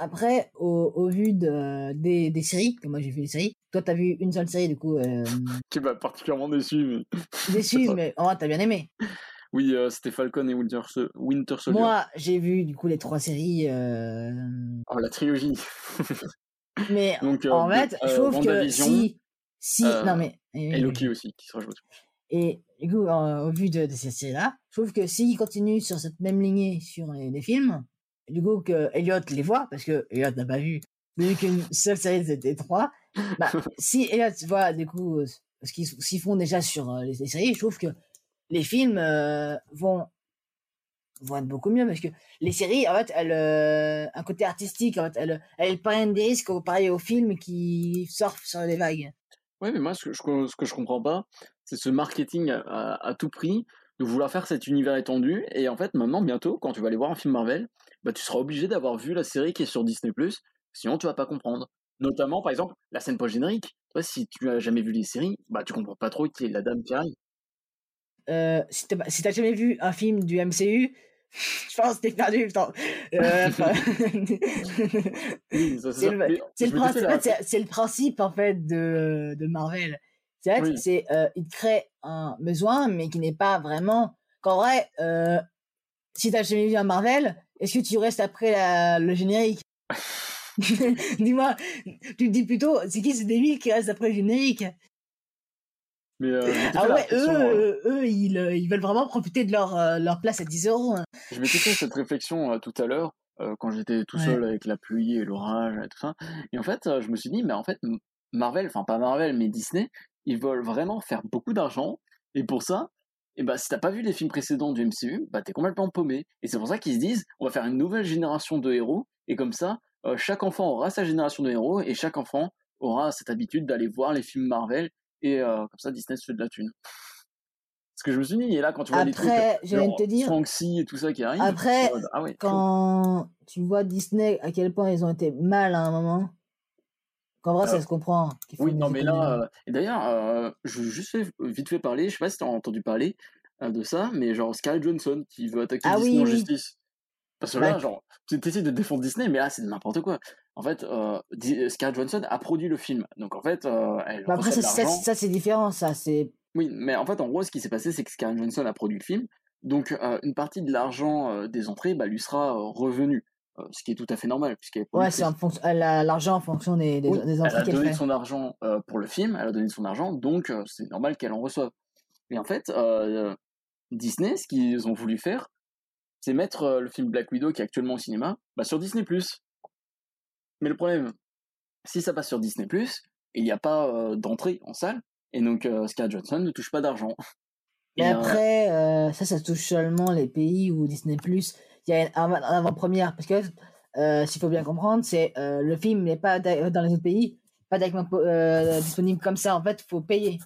S2: Après au, au vu de, des, des séries, que moi j'ai vu des séries, toi t'as vu une seule série, du coup, euh,
S1: Qui m'a particulièrement déçu. Mais... <laughs>
S2: déçu, <laughs> mais vrai t'as bien aimé.
S1: Oui, euh, c'était Falcon et Winter, Winter Soldier.
S2: Moi j'ai vu du coup les trois séries, euh,
S1: Oh, la trilogie. <laughs>
S2: mais
S1: Donc, euh,
S2: en fait, je trouve que si. si non mais.
S1: Et Loki aussi, qui se rajoute.
S2: Et du coup, au vu de, de ces séries-là, je trouve que s'ils continuent sur cette même lignée sur les, les films, du coup que Elliot les voit, parce que Elliot n'a pas vu, vu qu'une seule série c'était trois, bah, <laughs> si Elliot voit du coup ce qu'ils qu'ils font déjà sur euh, les, les séries, je trouve que les films euh, vont vont être beaucoup mieux parce que les séries en fait elles euh, un côté artistique en fait elles elles prennent des risques pareil aux films qui surfent sur les vagues.
S1: Ouais, mais moi, ce que je, ce que je comprends pas, c'est ce marketing à, à- à tout prix de vouloir faire cet univers étendu. Et en fait, maintenant, bientôt, quand tu vas aller voir un film Marvel, bah, tu seras obligé d'avoir vu la série qui est sur Disney+, sinon tu vas pas comprendre. Notamment, par exemple, la scène post-générique. Si tu as jamais vu les séries, bah, tu comprends pas trop qui est la dame qui arrive.
S2: Euh, si t'as si jamais vu un film du MCU, <laughs> je pense que t'es perdu. putain. Euh, <laughs>
S1: Oui, <laughs> c'est
S2: le, principe, en fait, c'est- c'est le principe en fait de, de Marvel. C'est
S1: Oui.
S2: c'est euh, il crée un besoin, mais qui n'est pas vraiment. Qu'en vrai, euh, si t'as jamais vu un Marvel, est-ce que tu restes après la- le générique? <laughs> Dis-moi, tu te dis plutôt, c'est qui ce débile qui reste après le générique?
S1: Mais, euh,
S2: Ah ouais, eux,
S1: euh,
S2: euh, eux, ils, ils veulent vraiment profiter de leur, euh, leur place à 10 euros. hein.
S1: Je m'étais fait cette réflexion tout à l'heure, quand j'étais tout
S2: Ouais.
S1: seul avec la pluie et l'orage et tout ça. Et en fait, je me suis dit, mais en fait, Marvel, enfin pas Marvel, mais Disney, ils veulent vraiment faire beaucoup d'argent. Et pour ça, et bah, si t'as pas vu les films précédents du MCU, bah, t'es complètement paumé. Et c'est pour ça qu'ils se disent, on va faire une nouvelle génération de héros. Et comme ça, euh, chaque enfant aura sa génération de héros et chaque enfant aura cette habitude d'aller voir les films Marvel. Et euh, comme ça, Disney se fait de la thune. Ce que je me suis dit, et là, quand tu vois les trucs, genre
S2: te dire,
S1: et tout ça qui arrive,
S2: Après,
S1: ah ouais,
S2: quand tu vois Disney, à quel point ils ont été mal à un moment, qu'en vrai,
S1: Euh,
S2: ça se comprend.
S1: Oui, non, mais là, euh, d'ailleurs, euh, je veux juste vite fait parler, je sais pas si t'as entendu parler euh, de ça, mais genre Scarlett Johnson qui veut attaquer
S2: Ah
S1: Disney
S2: oui,
S1: en
S2: oui.
S1: justice. Parce que là, genre, tu de défendre Disney, mais là, c'est n'importe quoi. En fait, euh, Scarlett Johnson a produit le film. Donc, en fait, euh, elle
S2: bah après, ça, c'est différent, ça. C'est
S1: Oui, mais en fait, en gros, ce qui s'est passé, c'est que Scarlett Johnson a produit le film. Donc, euh, une partie de l'argent euh, des entrées bah, lui sera euh, revenu. Euh, ce qui est tout à fait normal, puisqu'elle
S2: ouais, c'est
S1: productrice.
S2: en fonction, elle a l'argent en fonction des, des,
S1: Oui,
S2: des
S1: elle
S2: entrées
S1: a
S2: qu'elle
S1: donné son argent euh, pour le film, elle a donné son argent, donc euh, c'est normal qu'elle en reçoive. Et en fait, euh, Disney, ce qu'ils ont voulu faire, c'est mettre euh, le film Black Widow, qui est actuellement au cinéma, bah, sur Disney+. Mais le problème, si ça passe sur Disney+, il n'y a pas euh, d'entrée en salle, et donc euh, Scarlett Johnson ne touche pas d'argent. Et, euh,
S2: après, euh, ça, ça touche seulement les pays où Disney Plus, il y a avant- avant-première. Parce que, euh, s'il faut bien comprendre, c'est euh, le film n'est pas da- dans les autres pays, pas directement euh, disponible comme ça. En fait, il faut payer.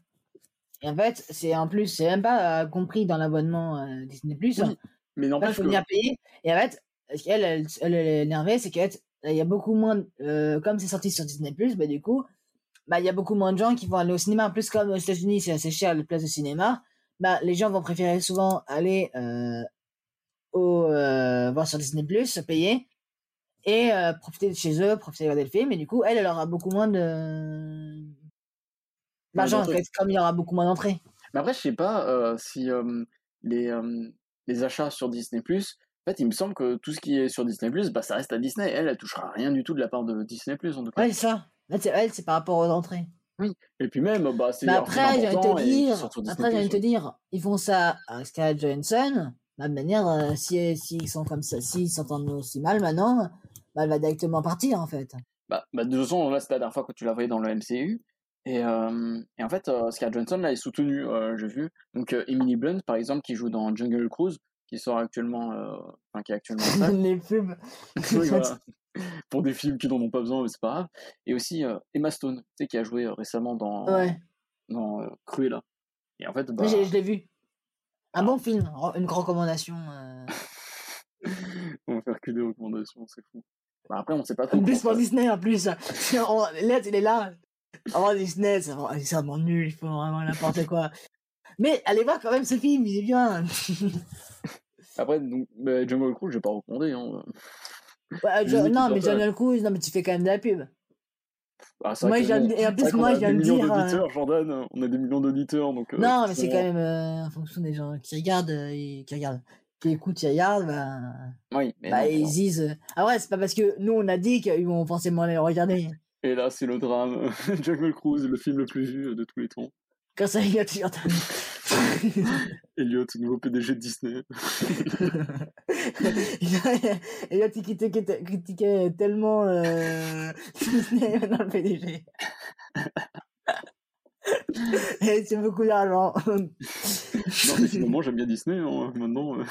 S2: Et en fait, c'est en plus, c'est même pas compris dans l'abonnement Disney Plus.
S1: Oui, mais
S2: il
S1: n'empêche
S2: faut
S1: que...
S2: bien payer. Et en fait, ce qu'elle, elle, elle, est énervée, c'est qu'il y a beaucoup moins, de- comme c'est sorti sur Disney Plus, bah, du coup, bah, il y a beaucoup moins de gens qui vont aller au cinéma. En plus, comme aux États-Unis, c'est assez cher les places de cinéma, bah, les gens vont préférer souvent aller euh, au, euh, voir sur Disney Plus, payer, et euh, profiter de chez eux, profiter de regarder le film. Et du coup, elle, elle aura beaucoup moins de. D'argent, en fait, comme il y aura beaucoup moins d'entrées.
S1: Mais après, je sais pas euh, si les, les achats sur Disney+, en fait, il me semble que tout ce qui est sur Disney+, bah, ça reste à Disney. Elle, elle touchera rien du tout de la part de Disney+, en tout cas.
S2: Ouais, c'est ça. Elle, c'est elle, c'est par rapport aux entrées.
S1: Et puis même, bah, c'est
S2: Mais après, j'ai envie de
S1: important
S2: te dire, après, j'ai envie de te dire, ils font ça à Scarlett Johansson. Bah, de manière, euh, si, s'ils sont comme ça, s'ils s'entendent aussi mal maintenant, bah, elle va directement partir, en fait.
S1: Bah, bah, de toute façon, là, c'était la dernière fois que tu la voyais dans le MCU. Et, euh, et en fait, euh, Scarlett Johansson là est soutenue, euh, j'ai vu. Donc euh, Emily Blunt par exemple qui joue dans Jungle Cruise, qui sort actuellement, enfin qui est actuellement en salle. <laughs>
S2: Les pubs. <laughs>
S1: Oui, voilà. <laughs> Pour des films qui n'en ont pas besoin, mais c'est pas grave. Et aussi Emma Stone, tu sais, qui a joué récemment dans,
S2: Ouais,
S1: dans Cruella. Et en fait, bah,
S2: je l'ai vu. Un bon film, une recommandation. euh. <laughs>
S1: on va faire que des recommandations, c'est fou. Bah, après, on sait pas trop.
S2: En plus pour Disney, en plus. <laughs> Là, il est là. Oh, Disney, c'est vraiment- nul, ils font vraiment n'importe quoi. Mais allez voir quand même ce film, il est bien. <laughs>
S1: Après, donc, bah, Jungle Cruise, je vais pas recommander. Hein.
S2: Je- non, mais Jungle Cruise, non, mais tu fais quand même de la pub.
S1: C'est
S2: Moi, de- et en plus, moi,
S1: millions
S2: dire, euh,
S1: d'auditeurs, Jordan. On a des millions d'auditeurs, donc. euh,
S2: Non, mais c'est quand même euh, en fonction des gens qui regardent, et qui regardent, qui écoutent, qui regardent, bah,
S1: Oui, mais
S2: bah
S1: non,
S2: ils
S1: non.
S2: disent. Ah ouais, c'est pas parce que nous on a dit qu'ils vont forcément aller le regarder.
S1: Et là, c'est le drame. <laughs> Jungle Cruise, le film le plus vu de tous les temps.
S2: Quand ça y est, tu entends. <laughs>
S1: Elliot, nouveau PDG de Disney.
S2: Tu critiquais, critiquais tellement euh, <laughs> Disney dans le PDG. <laughs> Et c'est beaucoup d'argent.
S1: Non, mais finalement, j'aime bien Disney, hein, maintenant. euh.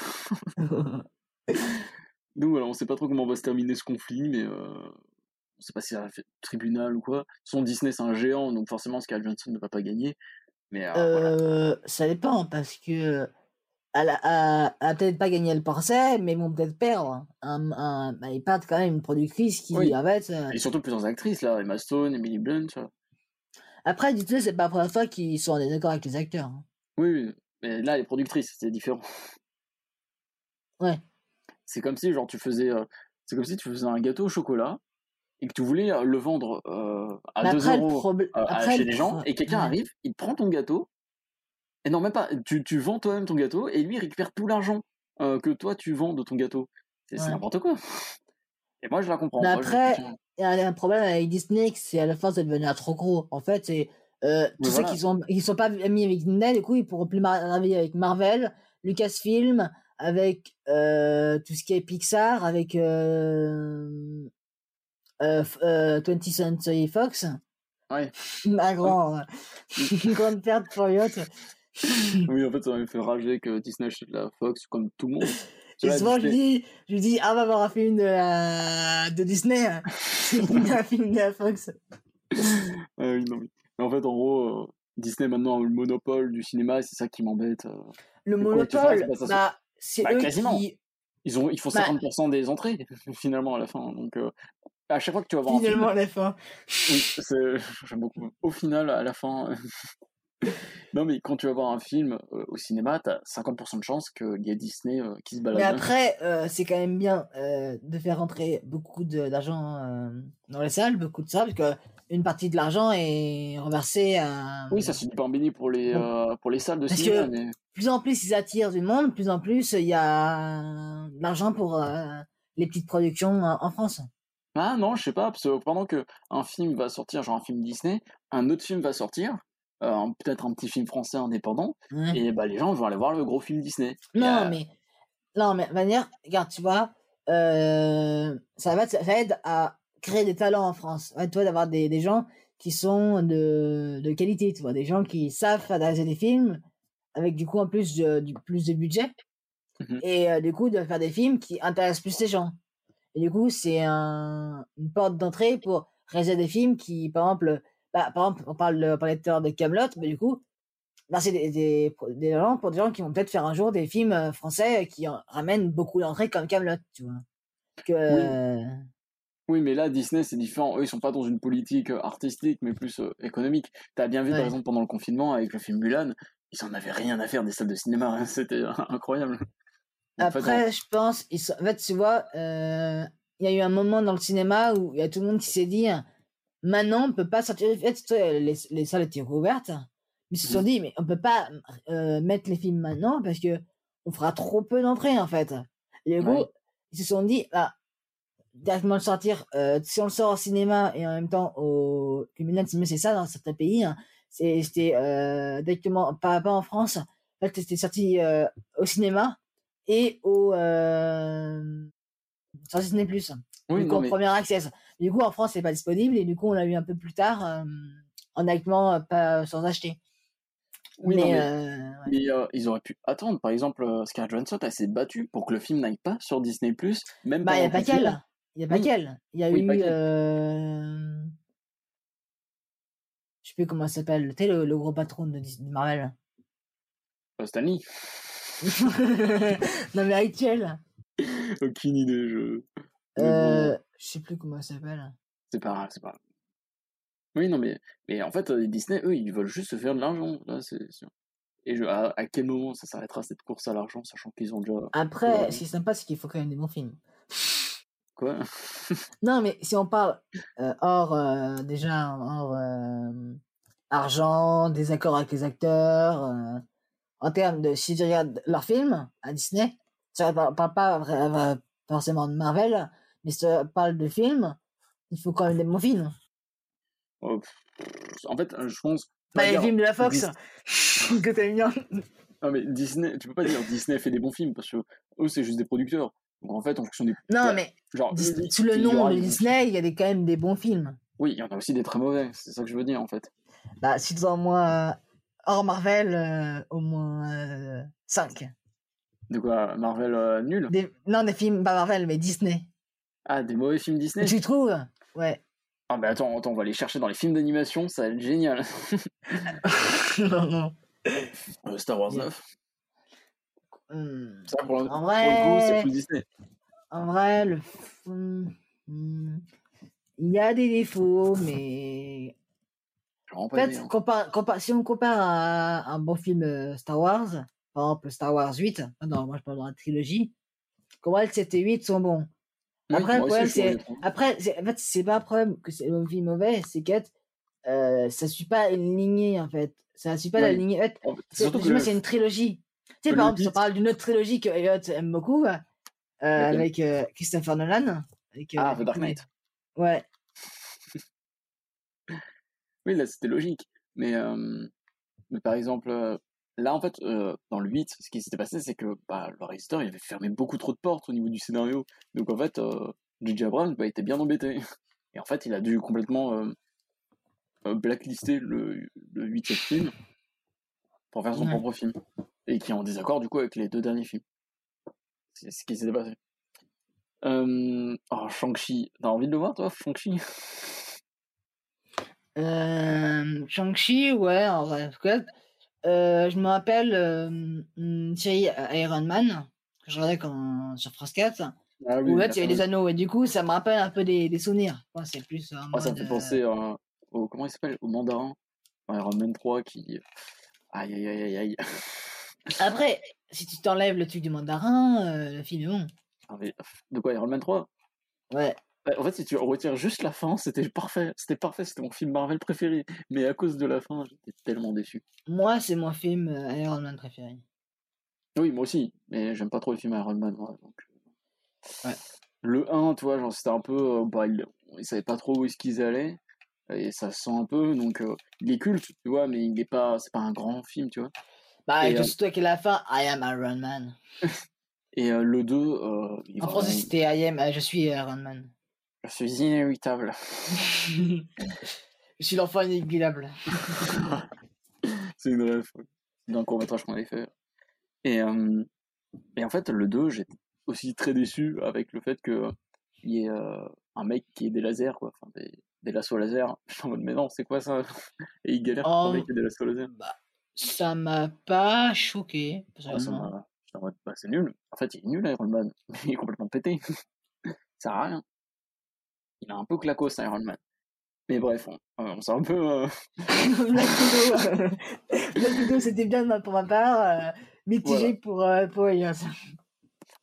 S1: Donc voilà, on sait pas trop comment va se terminer ce conflit, mais euh, on sait pas si ça va faire tribunal ou quoi. Son Disney, c'est un géant, donc forcément, Scarlett Johansson ne va pas gagner. Mais euh, voilà.
S2: Ça dépend parce que elle a, a- a peut-être pas gagné le procès, mais ils vont peut-être perdre. Un, un, bah, ils perdent quand même une productrice qui,
S1: Oui.
S2: en fait,
S1: Et surtout plusieurs actrices, là. Emma Stone, Emily Blunt,
S2: après, tout, c'est pas la première fois qu'ils sont en désaccord avec les acteurs. hein.
S1: Oui. Mais là, les productrices, c'est différent.
S2: Ouais.
S1: C'est comme si, genre, tu faisais, c'est comme si tu faisais un gâteau au chocolat et que tu voulais euh, le vendre euh, à
S2: Mais
S1: 2
S2: après, le
S1: euros euh, à-
S2: après,
S1: chez
S2: le
S1: les gens et quelqu'un
S2: ouais.
S1: arrive, il prend ton gâteau et non, même pas, tu, tu vends toi-même ton gâteau et lui il récupère tout l'argent euh, que toi tu vends de ton gâteau. C'est
S2: Ouais.
S1: n'importe quoi. Et moi je la comprends.
S2: Mais après, Il y a un problème avec Disney, c'est à la fin, ça devenir trop gros. En fait, c'est euh, tous
S1: Oui,
S2: ceux
S1: voilà.
S2: qui sont, qui sont pas amis avec Disney, du coup, ils pourront plus travailler avec Marvel, Lucasfilm, avec euh, tout ce qui est Pixar, avec euh, euh, euh, 20th Century Fox.
S1: Ouais. <laughs>
S2: Un grand, euh, une grande perte pour Yacht.
S1: Oui, en fait, ça m'avait fait rager que Disney achète la Fox comme tout le monde. <laughs>
S2: Et souvent, je lui dis, je lui dis, ah, on va voir un film de, la- de Disney. hein. <laughs> C'est un film de la Fox.
S1: Ah oui, non, mais... mais en fait, en gros, euh, Disney maintenant a le monopole du cinéma et c'est ça qui m'embête. euh.
S2: Le monopole,
S1: ça,
S2: bah, c'est
S1: Bah,
S2: eux
S1: quasiment.
S2: qui,
S1: Ils, ont, ils font
S2: Bah.
S1: 50% des entrées, finalement, à la fin. Donc, euh, à chaque fois que tu vas voir un film,
S2: finalement, à la fin.
S1: Oui, c'est- j'aime beaucoup. Au final, à la fin. <laughs> non, mais quand tu vas voir un film euh, au cinéma, t'as 50% de chance qu'il y ait Disney euh, qui se balade.
S2: Mais après, euh, c'est quand même bien euh, de faire rentrer beaucoup d'argent euh, dans les salles, beaucoup de ça, parce que une partie de l'argent est reversée à.
S1: Oui, ça se dit pas en béni pour les,
S2: Bon.
S1: euh, pour les salles de
S2: Parce
S1: cinéma,
S2: que-
S1: mais.
S2: Plus en plus ils attirent du monde, plus en plus il y a de l'argent pour euh, les petites productions en France.
S1: Ah non, je sais pas, parce que pendant que un film va sortir, genre un film Disney, un autre film va sortir, euh, peut-être un petit film français indépendant, et bah les gens vont aller voir le gros film Disney.
S2: Non,
S1: euh,
S2: mais non, mais manière, regarde, tu vois, euh, ça va, ça aide à créer des talents en France. Ouais, tu vois, d'avoir des, des gens qui sont de, de qualité, tu vois, des gens qui savent faire des films avec du coup en plus de, du plus de budget
S1: Mhm.
S2: et euh, du coup de faire des films qui intéressent plus les gens. Et du coup, c'est un, une porte d'entrée pour réaliser des films qui, par exemple, bah, par exemple, on parle, on parlait tout à l'heure de Camelot, mais du coup, bah, c'est des, des, des gens pour des gens qui vont peut-être faire un jour des films euh, français qui en ramènent beaucoup d'entrées comme Camelot, tu vois. Que, euh,
S1: Oui, mais là, Disney, c'est différent. Eux, ils sont pas dans une politique euh, artistique, mais plus euh, économique. T'as bien vu, par exemple, pendant le confinement, avec le film Mulan, ils en avaient rien à faire des salles de cinéma. hein. C'était <laughs> incroyable.
S2: Après, je pense, ils sont- en fait, tu vois, euh, il y a eu un moment dans le cinéma où il y a tout le monde qui s'est dit, maintenant, on peut pas sortir. En fait, les, les salles étaient rouvertes, mais ils se sont
S1: Mhm.
S2: dit, mais on peut pas euh, mettre les films maintenant parce que on fera trop peu d'entrées, en fait. Et du coup,
S1: Ouais.
S2: ils se sont dit, bah, directement le sortir, euh, si on le sort au cinéma et en même temps au. que Milan, c'est ça dans certains pays, hein, c'était euh, directement, pas, pas en France, en fait, c'était sorti euh, au cinéma et au euh, sur Disney Plus.
S1: Oui,
S2: du coup,
S1: non,
S2: en
S1: mais
S2: premier access. Du coup, en France, c'est pas disponible et du coup, on l'a eu un peu plus tard euh, honnêtement, euh, pas sans acheter.
S1: Oui,
S2: mais,
S1: non, mais,
S2: euh, ouais.
S1: mais, euh, ils auraient pu attendre. Par exemple, Scarlett Johansson, elle s'est battue pour que le film n'aille pas sur Disney+, même
S2: Bah, il n'y a pas qu'elle. Il n'y a pas qu'elle. Il y a
S1: Oui,
S2: eu.
S1: pas qu'elle.
S2: euh, Je sais plus comment ça s'appelle. Tu sais, le, le gros patron de, Dis- de Marvel.
S1: Stanley <laughs>
S2: non, mais actuel.
S1: Aucune idée, je... bon,
S2: Euh, je sais plus comment ça s'appelle.
S1: c'est pas grave, c'est pas grave. Oui, non, mais, mais en fait, euh, Disney, eux, ils veulent juste se faire de l'argent, là, c'est. Et je, à, à quel moment ça s'arrêtera cette course à l'argent, sachant qu'ils ont déjà...
S2: Après,
S1: Ouais.
S2: ce qui est sympa, c'est qu'il faut quand même des bons films.
S1: Quoi? <laughs>
S2: Non, mais si on parle euh, hors, euh, déjà, hors euh, argent, désaccord avec les acteurs, en termes de si tu regardes leurs films à Disney, ça ne parle pas, vra- forcément de Marvel, mais si tu parles de films, il faut quand même des bons films.
S1: Oh, En fait, euh, je pense...
S2: Bah, les films de la Fox,
S1: Dis- <laughs>
S2: que t'aimes bien.
S1: Non, mais Disney, tu peux pas dire Disney fait des bons films, parce que eux, c'est juste des producteurs. Donc en fait, en fonction des...
S2: Non,
S1: ouais,
S2: mais
S1: genre,
S2: Dis- sous le nom de. Disney, il y a des, quand même des bons films.
S1: Oui, il y en a aussi des très mauvais, c'est ça que je veux dire, en fait.
S2: Bah, si au moins, hors Marvel, euh, au moins 5.
S1: De quoi Marvel euh, nul?
S2: Des... Non, des films, pas Marvel, mais Disney.
S1: Ah, des mauvais films Disney?
S2: Tu trouves? Ouais.
S1: Ah, bah attends, attends, on va aller chercher dans les films d'animation, ça va être génial. <laughs>
S2: non, non.
S1: Euh, Star Wars
S2: Yeah.
S1: 9.
S2: Hmm.
S1: Ça, pour, le,
S2: En
S1: pour le coup, c'est
S2: vrai,
S1: plus Disney.
S2: en vrai, le hmm, il y a des défauts, mais en fait,
S1: hein.
S2: compare- compare- si on compare à un bon film euh, Star Wars, par exemple Star Wars 8, ah non, moi je parle de la trilogie, le 7 et 8 sont bons.
S1: Oui,
S2: Après, le
S1: trouve
S2: c'est. Après, en fait, c'est pas un problème que c'est un film mauvais, c'est que euh, ça suit pas une lignée, en fait. Ça suit pas la
S1: Oui.
S2: lignée. En fait, c'est
S1: le-
S2: c'est une trilogie. Tu sais, par exemple, si on parle d'une autre trilogie que Elliot aime beaucoup, euh, avec euh, Christopher Nolan. Avec,
S1: Ah, The Dark Knight.
S2: Ouais.
S1: Oui, là, c'était logique. Mais, euh, mais par exemple, là, en fait, euh, dans le 8, ce qui s'était passé, c'est que bah, le réalisateur, il avait fermé beaucoup trop de portes au niveau du scénario. Donc, en fait, J.J. Abrams bah, était bien embêté. <laughs> Et en fait, il a dû complètement blacklister le, le 8 film pour faire son
S2: Ouais.
S1: propre film. Et qui est en désaccord, du coup, avec les deux derniers films. C'est ce qui s'était passé. Euh... Oh, Shang-Chi. T'as envie de le voir, toi, Shang-Chi? <laughs>
S2: Euh, Shang-Chi, ouais, en vrai. en tout cas, euh, je me rappelle euh, une série Iron Man, que je regardais quand, sur France 4,
S1: Ah
S2: où là, il y avait les anneaux, et du coup, ça me rappelle un peu des, des souvenirs. Moi, c'est plus
S1: Ah, ça me fait penser euh, au. Comment il s'appelle? Au mandarin. Iron Man 3 qui. Aïe aïe aïe aïe aïe. <laughs>
S2: Après, si tu t'enlèves le truc du mandarin, le film est bon.
S1: Ah, mais, De quoi Iron Man 3
S2: Ouais.
S1: Bah, En fait, si tu retires juste la fin, c'était parfait. C'était parfait, c'était mon film Marvel préféré. Mais à cause de la fin, j'étais tellement déçu.
S2: Moi, c'est mon film euh, Iron Man préféré.
S1: Oui, moi aussi. Mais j'aime pas trop les films Iron Man. moi, donc...
S2: Ouais.
S1: Le 1, tu vois, genre, c'était un peu. euh, bah, ils, ils savaient pas trop où est-ce qu'ils allaient. Et ça se sent un peu. Donc, euh, il est culte, tu vois, mais il est pas. C'est pas un grand film, tu vois.
S2: Bah,
S1: Et,
S2: avec
S1: euh,
S2: surtout avec la fin, I am Iron Man. <laughs>
S1: Et euh, le 2, euh, il est
S2: En français,
S1: vraiment-
S2: c'était I am, euh, je suis Iron Man.
S1: Je suis inévitable.
S2: je suis l'enfant inégulable. <laughs>
S1: C'est une rêve d'un court métrage qu'on avait fait. Et, euh, et en fait, le 2, j'étais aussi très déçu avec le fait qu'il y ait euh, un mec qui ait des lasers, quoi. Enfin, des, des lassos laser. Je suis en mode, mais non, c'est quoi ça? Et il galère pour
S2: Oh.
S1: ait des lassos laser.
S2: Bah, ça m'a pas choqué.
S1: Ah, ça m'a- bah, c'est nul. En fait, il est nul, Iron Man. <laughs> Il est complètement pété. ça sert à rien. Il a un peu claquos, Iron Man. Mais bref, on, on s'est un peu. euh, <laughs> <laughs>
S2: Black Widow, euh, Black Widow, c'était bien pour ma part. euh, mitigé
S1: Voilà.
S2: pour, euh, pour Elias.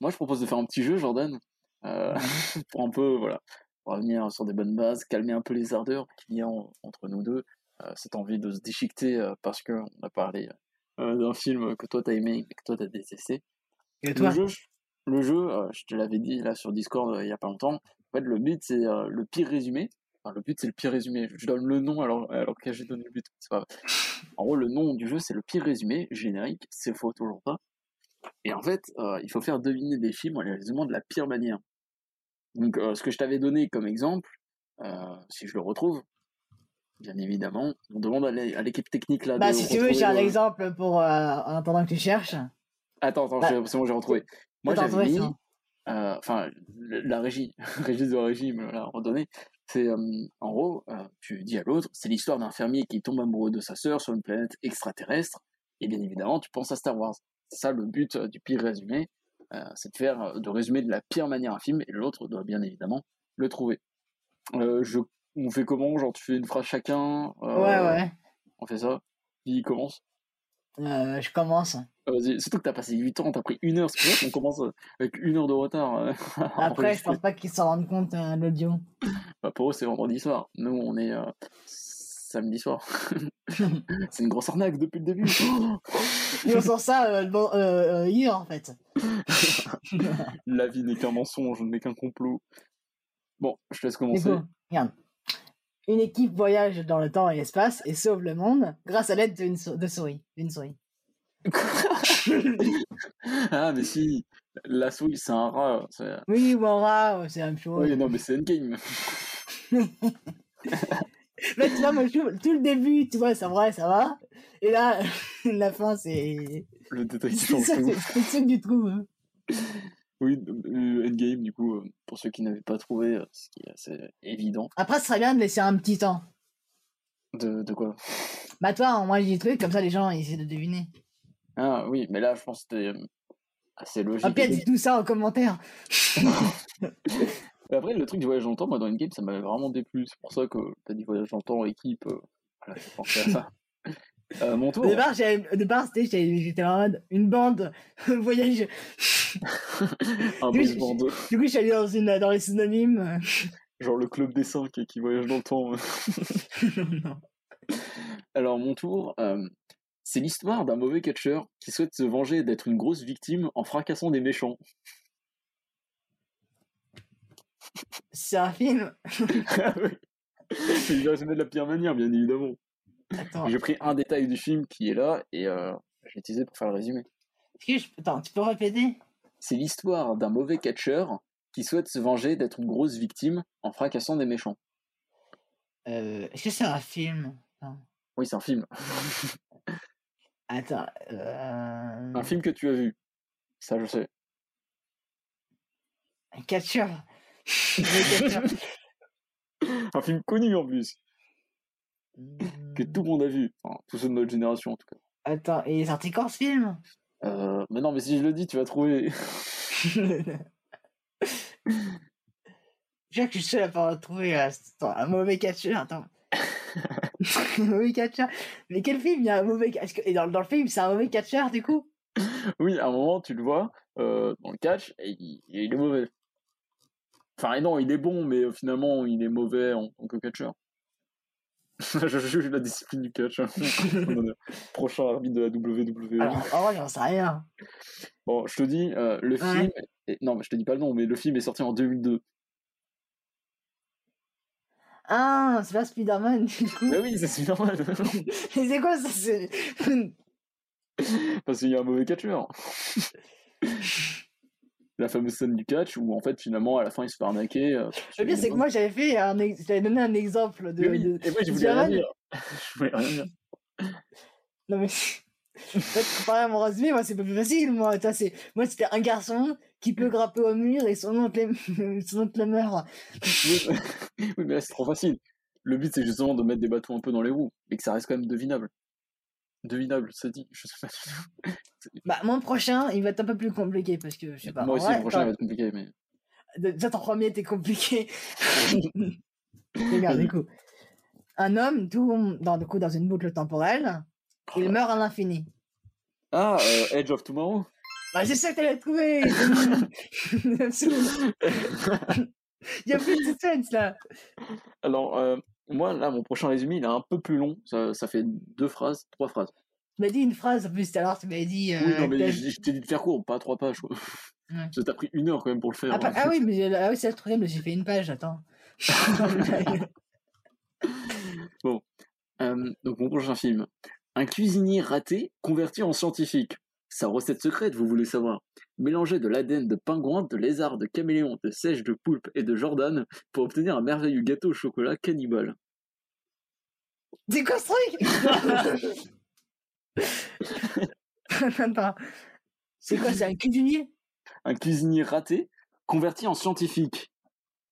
S1: Moi, je propose de faire un petit jeu, Jordan, euh, <laughs> pour un peu, voilà, revenir sur des bonnes bases, calmer un peu les ardeurs qu'il y a en- entre nous deux, euh, cette envie de se déchiqueter euh, parce qu'on a parlé euh, d'un film que toi t'as aimé et que toi t'as détesté.
S2: Et
S1: Le
S2: toi?
S1: jeu, je- le jeu, euh, je te l'avais dit là sur Discord euh, il y a pas longtemps. En fait, le but c'est euh, le pire résumé. Enfin, le but c'est le pire résumé. Je donne le nom alors, alors que j'ai donné le but. C'est pas vrai. En gros, le nom du jeu c'est le pire résumé générique. C'est faux toujours pas. Et en fait, euh, il faut faire deviner des films en les résumant de la pire manière. Donc, euh, ce que je t'avais donné comme exemple, euh, si je le retrouve, bien évidemment. On demande à l'é- à l'équipe technique là
S2: Bah,
S1: de
S2: si tu veux, j'ai un exemple pour. en attendant que tu cherches.
S1: Attends, attends,
S2: Bah,
S1: c'est bon, j'ai retrouvé. Moi, j'avais mis, enfin, le- la régie, <laughs> régie de la régie me l'a redonné. C'est, euh, en gros, euh, tu dis à l'autre, c'est l'histoire d'un fermier qui tombe amoureux de sa sœur sur une planète extraterrestre, et bien évidemment, tu penses à Star Wars. C'est ça le but euh, du pire résumé, euh, c'est de faire, euh, de résumer de la pire manière un film, et l'autre doit bien évidemment le trouver. Euh, je, on fait comment? Genre, tu fais une phrase chacun euh,
S2: Ouais, ouais.
S1: On fait ça? Qui commence
S2: Euh, je commence.
S1: Ah, Vas-y, surtout que t'as passé 8 ans, t'as pris une heure, c'est pour ça qu'on commence euh, avec une heure de retard. euh, <laughs>
S2: Après, je pense pas qu'ils s'en rendent compte l'audio.
S1: Bah, pour eux, c'est vendredi soir. Nous, on est euh, samedi soir. <laughs> c'est une grosse arnaque depuis le début.
S2: Ils sorti ça euh, bon, hier en fait. <laughs>
S1: La vie n'est qu'un mensonge, n'est qu'un complot. Bon, je te laisse commencer.
S2: regarde. Une équipe voyage dans le temps et l'espace et sauve le monde grâce à l'aide d'une sou- de souris. D'une souris. <laughs>
S1: ah, mais si, la souris, c'est un rat. c'est-
S2: Oui, ou un rat, c'est même chose.
S1: Oui, non, mais c'est Endgame.
S2: Mais <laughs> tu vois, moi, je trouve- tout le début, tu vois, c'est vrai, ça va. Et là, <laughs> la fin, c'est.
S1: Le détail qui
S2: C'est
S1: change
S2: ça,
S1: tout.
S2: c'est c'est ça que tu trouves. hein.
S1: Oui, Endgame, du coup, euh, pour ceux qui n'avaient pas trouvé, euh, ce qui est assez évident.
S2: Après, ce serait bien de laisser un petit temps.
S1: De, de quoi?
S2: Bah, toi, moi, j'ai des trucs, comme ça, les gens, ils essaient de deviner.
S1: Ah oui, mais là, je pense que c'était euh, assez logique.
S2: Ah, puis, dis tout ça en commentaire. <laughs>
S1: Après, le truc du voyage dans le temps, moi, dans Endgame, ça m'avait vraiment déplu. C'est pour ça que t'as dit voyage dans le temps, équipe. euh, voilà, j'ai pensé à ça. <laughs> Euh, mon tour.
S2: Au départ, j'étais en mode une bande, voyage.
S1: un
S2: Oui,
S1: boys
S2: je-
S1: band.
S2: Du coup, je suis allé dans, une, dans les synonymes.
S1: Genre le club des cinq qui voyage dans le temps. <laughs>
S2: non.
S1: Alors, mon tour, euh, c'est l'histoire d'un mauvais catcheur qui souhaite se venger d'être une grosse victime en fracassant des méchants.
S2: C'est un film. <laughs>
S1: Oui. C'est de la pire manière, bien évidemment. J'ai pris un détail du film qui est là et euh, je l'ai utilisé pour faire le résumé.
S2: est-ce que je- Attends, tu peux répéter?
S1: C'est l'histoire d'un mauvais catcheur qui souhaite se venger d'être une grosse victime en fracassant des méchants.
S2: euh, Est-ce que c'est un film?
S1: Oui, c'est un film. <laughs>
S2: Attends. Euh...
S1: Un film que tu as vu. Ça, je sais.
S2: Un catcheur. <laughs>
S1: Un film connu en plus, que
S2: Hmm.
S1: tout le monde a vu. Enfin, tous ceux de notre génération en tout cas.
S2: Attends, il est sorti quand ce film?
S1: Euh, mais non, mais si je le dis, tu vas trouver.
S2: Je crois que je suis seul à là. Attends, un mauvais catcheur. Attends. <laughs> un mauvais catcheur. Mais quel film? Il y a un mauvais catcheur Et dans, dans le film, c'est un mauvais catcheur du coup?
S1: Oui, à un moment, tu le vois euh, dans le catch et il, il est mauvais. Enfin, et non, il est bon, mais finalement, il est mauvais en tant que catcheur. <laughs> je juge la discipline du catch. hein. <laughs> Prochain arbitre de la WWE.
S2: Alors, en vrai, j'en sais rien.
S1: Bon, je te dis, euh, le
S2: Ouais.
S1: film. est- Non, mais je te dis pas le nom, mais le film est sorti en 2002.
S2: Ah, c'est pas Spider-Man du coup.
S1: Bah oui, c'est normal. <laughs>
S2: Mais c'est quoi ça.
S1: Parce qu'il y a un mauvais catcheur. La fameuse scène du catch où en fait finalement à la fin il se fait arnaquer. euh,
S2: Le pire, c'est que moi, j'avais fait un ex- j'avais donné un exemple de.
S1: Oui,
S2: de-
S1: et moi je voulais rien dire. <laughs> je voulais rien dire.
S2: Non mais. <laughs> Fait, comparé à mon résumé, moi c'est pas plus facile. Moi, Toi, c'est... moi c'était un garçon qui peut grimper au mur et son oncle, <laughs> son oncle meurt.
S1: Oui, mais- oui, mais là c'est trop facile. Le but c'est justement de mettre des bateaux un peu dans les roues et que ça reste quand même devinable. Devinable, ça dit. Je sais pas du tout. <laughs>
S2: Bah, mon prochain, il va être un peu plus compliqué parce que je sais pas.
S1: Moi aussi
S2: vrai,
S1: le prochain
S2: toi,
S1: va être compliqué, mais.
S2: Déjà, ton premier était compliqué. <laughs> Regarde, du coup. Un homme tourne dans, du coup, dans une boucle temporelle. Il meurt à l'infini.
S1: Ah, euh, Edge of Tomorrow?
S2: Bah, c'est ça que t'allais trouver <laughs> Il y a plus de suspense là
S1: Alors, euh, moi là mon prochain résumé il est un peu plus long. Ça, ça fait deux phrases, trois phrases.
S2: Tu m'as dit une phrase en plus tout à l'heure, tu m'avais dit.
S1: Oui,
S2: euh,
S1: non,
S2: que
S1: mais je, je t'ai dit de faire court, pas trois pages. quoi.
S2: Ouais.
S1: Ça t'a pris une heure quand même pour le faire.
S2: Ah, pas- ah oui, mais ah oui, c'est le troisième, j'ai fait une page, attends. <laughs> <laughs>
S1: Euh, donc mon prochain film. Un cuisinier raté converti en scientifique. Sa recette secrète, vous voulez savoir Mélanger de l'ADN de pingouin, de lézard, de caméléon, de sèche, de poulpe et de Jordan pour obtenir un merveilleux gâteau au chocolat cannibale.
S2: C'est quoi ce truc Attends. <laughs> C'est quoi, c'est un cuisinier?
S1: Un cuisinier raté, converti en scientifique.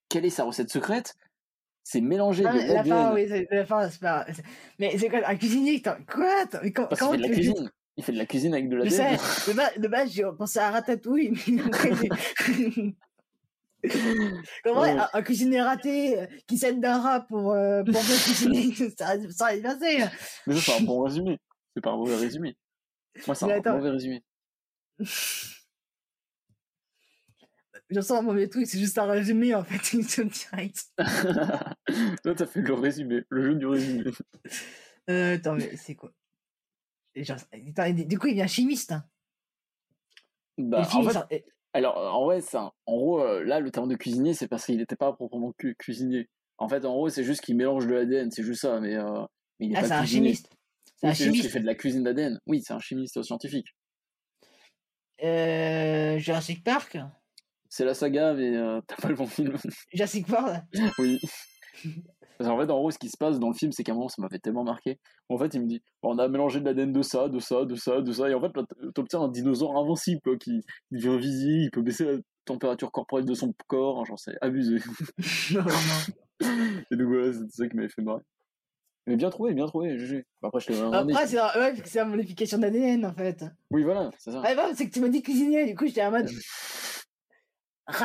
S1: Quelle est sa recette secrète? C'est mélanger
S2: Ah,
S1: de
S2: La fin,
S1: l'ADN.
S2: oui, la fin, c'est pas. Mais c'est quoi, un cuisinier? Quoi? Mais comment,
S1: Parce qu'il
S2: comment
S1: fait de la cuisine. Il fait de la cuisine avec de
S2: Je sais, de base, de base j'ai pensé à Ratatouille, mais après, <laughs> Comment
S1: Ouais.
S2: un, un cuisinier raté euh, qui s'aide d'un rat pour, euh, pour bien cuisiner, ça ça va passer.
S1: Mais ça, c'est un bon résumé. C'est pas un mauvais résumé. Moi, c'est un
S2: attends.
S1: mauvais résumé. <laughs>
S2: Je sens un mauvais truc, c'est juste un résumé en fait, une direct. <laughs>
S1: Toi, t'as fait le résumé, le jeu du résumé.
S2: Euh, attends, mais c'est quoi? Genre, Du coup, il devient chimiste. hein.
S1: Bah, en
S2: chimiste, et-
S1: alors, en vrai, un- en gros, euh, là, le terme de cuisinier, c'est parce qu'il n'était pas proprement cu- cuisinier. En fait, en gros, c'est juste qu'il mélange de l'ADN, c'est juste ça, mais, euh, mais il est
S2: Ah, c'est un chimiste. C'est
S1: Oui,
S2: un
S1: c'est juste
S2: chimiste.
S1: fait de la cuisine d'ADN. Oui, c'est un chimiste scientifique.
S2: Euh, Jurassic Park?
S1: C'est la saga, mais euh, t'as pas le bon film.
S2: Jurassic Park
S1: oui. <laughs> Parce qu'en fait, en gros, ce qui se passe dans le film, c'est qu'à un moment, ça m'avait tellement marqué. En fait, il me dit on a mélangé de l'ADN de ça, de ça, de ça, de ça. Et en fait, t'obtiens un dinosaure invincible, quoi, qui devient visible, il peut baisser la température corporelle de son corps. hein, Genre, c'est abusé. <laughs>
S2: Non, non.
S1: Et donc, voilà, c'est ça qui m'avait fait marrer. Mais bien trouvé, bien trouvé, GG. Bah, Après, je.
S2: Après, c'est ouais, c'est la modification d'ADN en fait.
S1: Oui, voilà, c'est ça.
S2: Ah, bon, c'est que tu m'as dit cuisinier, du coup, j'étais en mode. <laughs> <laughs>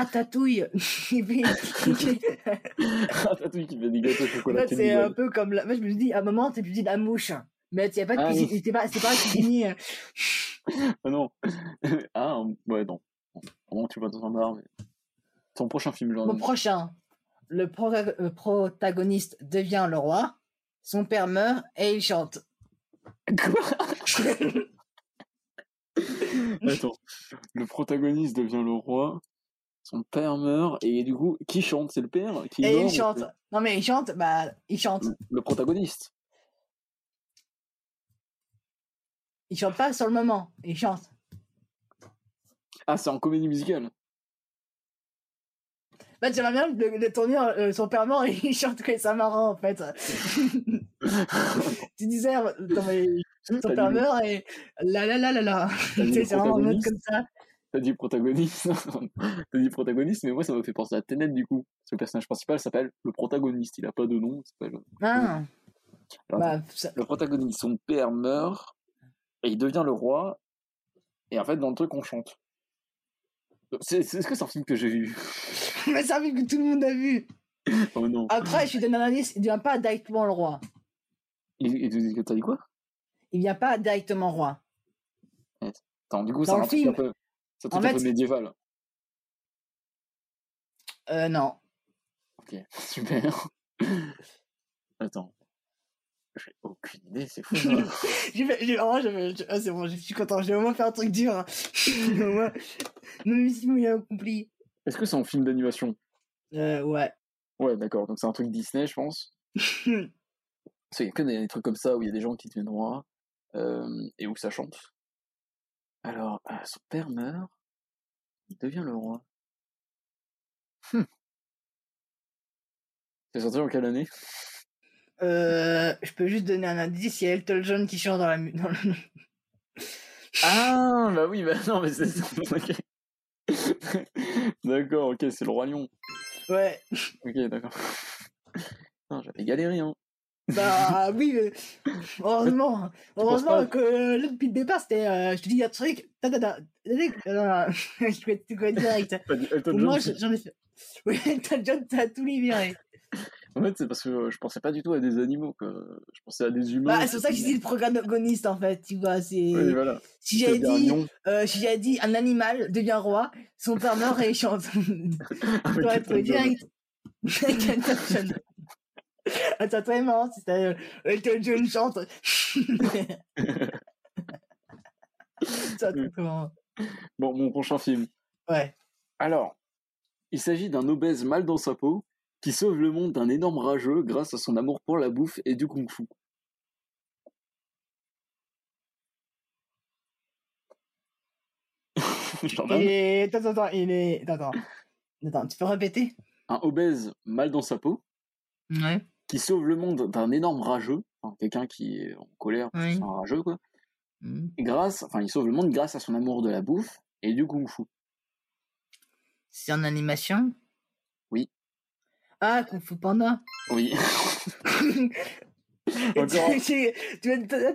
S2: Ratatouille.
S1: Qui fait des gâteaux au
S2: En
S1: chocolat.
S2: fait, c'est un peu comme. La... Moi, je me dit, à un moment, tu dis la mouche. Mais il a pas de
S1: Ah,
S2: cuisine. C'est pas, c'est pas un cuisinier. <laughs>
S1: Ah non. <laughs> ah, ouais, non. Vraiment, tu vas dans un bar, mais. Ton prochain film, genre.
S2: Mon prochain. Le pro- euh, protagoniste devient le roi. Son père meurt et il chante.
S1: Quoi? Attends. Le protagoniste devient le roi. Son père meurt. Et du coup, qui chante? C'est le père qui
S2: Et
S1: meurt,
S2: il chante. Non, mais il chante, bah, il chante.
S1: Le, le protagoniste.
S2: Il chante pas sur le moment. Il chante.
S1: Ah, c'est en comédie musicale.
S2: Bah, j'aimerais bien le, le tourner euh, son père mort et <laughs> il chante que ça marrant en fait. <laughs> tu disais, euh, mais son
S1: T'as
S2: père meurt et la la la la la. <laughs> C'est vraiment en mode
S1: protagoniste
S2: comme ça.
S1: T'as dit protagoniste. <laughs> T'as dit protagoniste, mais moi, ça m'a fait penser à Tenet, du coup. Parce que le personnage principal s'appelle le protagoniste. Il a pas de nom. il s'appelle-
S2: Ah,
S1: Alors,
S2: bah, ça-
S1: le protagoniste, son père meurt et il devient le roi. Et en fait, dans le truc, on chante. C'est, c'est- est-ce que c'est un film que j'ai vu? <laughs>
S2: Mais ça vu que tout le monde a vu.
S1: Oh non.
S2: Après, je suis donne un indice, il devient pas directement le roi.
S1: Et, et- t'as dit quoi?
S2: Il vient pas directement roi.
S1: Attends, du coup, c'est
S2: Dans
S1: un
S2: le
S1: truc
S2: film,
S1: un peu, c'est un
S2: en
S1: truc un peu médiéval.
S2: Euh, non.
S1: Ok, <laughs> super. Attends. J'ai aucune idée, c'est fou. ça. <laughs>
S2: Oh, ah, c'est bon, je suis content. J'ai au moins fait un truc dur. hein. <laughs> Au moins- Même si il a accompli.
S1: Est-ce que c'est un film d'animation?
S2: Euh, ouais.
S1: Ouais, d'accord. Donc c'est un truc Disney, je pense. Parce qu'il y a que des, des trucs comme ça où il y a des gens qui deviennent rois euh, et où ça chante. Alors, euh, son père meurt, il devient le roi. Hmm. C'est sorti en quelle année?
S2: Euh, je peux juste donner un indice, il y a Elton John qui chante dans la dans le-
S1: Ah, bah oui, bah non, mais c'est ça. <laughs> d'accord, ok, c'est le roi lion.
S2: Ouais.
S1: Ok, d'accord. Non, j'avais galéré, hein.
S2: Bah oui, mais heureusement. Heureusement que euh, là, depuis le départ, c'était. euh, je te dis un truc. ta, ta, ta, <laughs> Je peux tu connais direct. <laughs> Pour moi, j'en ai fait. <laughs> Oui, Elton John, t'as tous les virés.
S1: En fait, c'est parce que euh, je pensais pas du tout à des animaux, quoi. Je pensais à des humains.
S2: Bah, c'est pour ça que j'ai dit le protagoniste en fait, tu vois. C'est...
S1: Oui, voilà.
S2: Si j'avais dit, euh, si j'avais dit un animal devient roi, son père meurt et il chante. T'aurais
S1: Elton
S2: trouvé direct. Avec Elton John. <laughs> Attends, très marrant si c'était euh, Elton John chante. <laughs> Ça.
S1: Bon, mon prochain film.
S2: Ouais.
S1: Alors, il s'agit d'un obèse mal dans sa peau qui sauve le monde d'un énorme rageux grâce à son amour pour la bouffe et du kung-fu. <laughs>
S2: Est... Attends, attends, il est. Attends, attends. Attends, tu peux répéter?
S1: Un obèse mal dans sa peau
S2: Ouais.
S1: Qui sauve le monde d'un énorme rageux. enfin, quelqu'un qui est en colère,
S2: Oui.
S1: c'est un rageux, quoi. Et grâce, enfin, il sauve le monde grâce à son amour de la bouffe et du kung-fu.
S2: C'est en animation?
S1: Oui.
S2: Ah, Kung Fu Panda.
S1: Oui. <laughs> <laughs>
S2: Tu, tout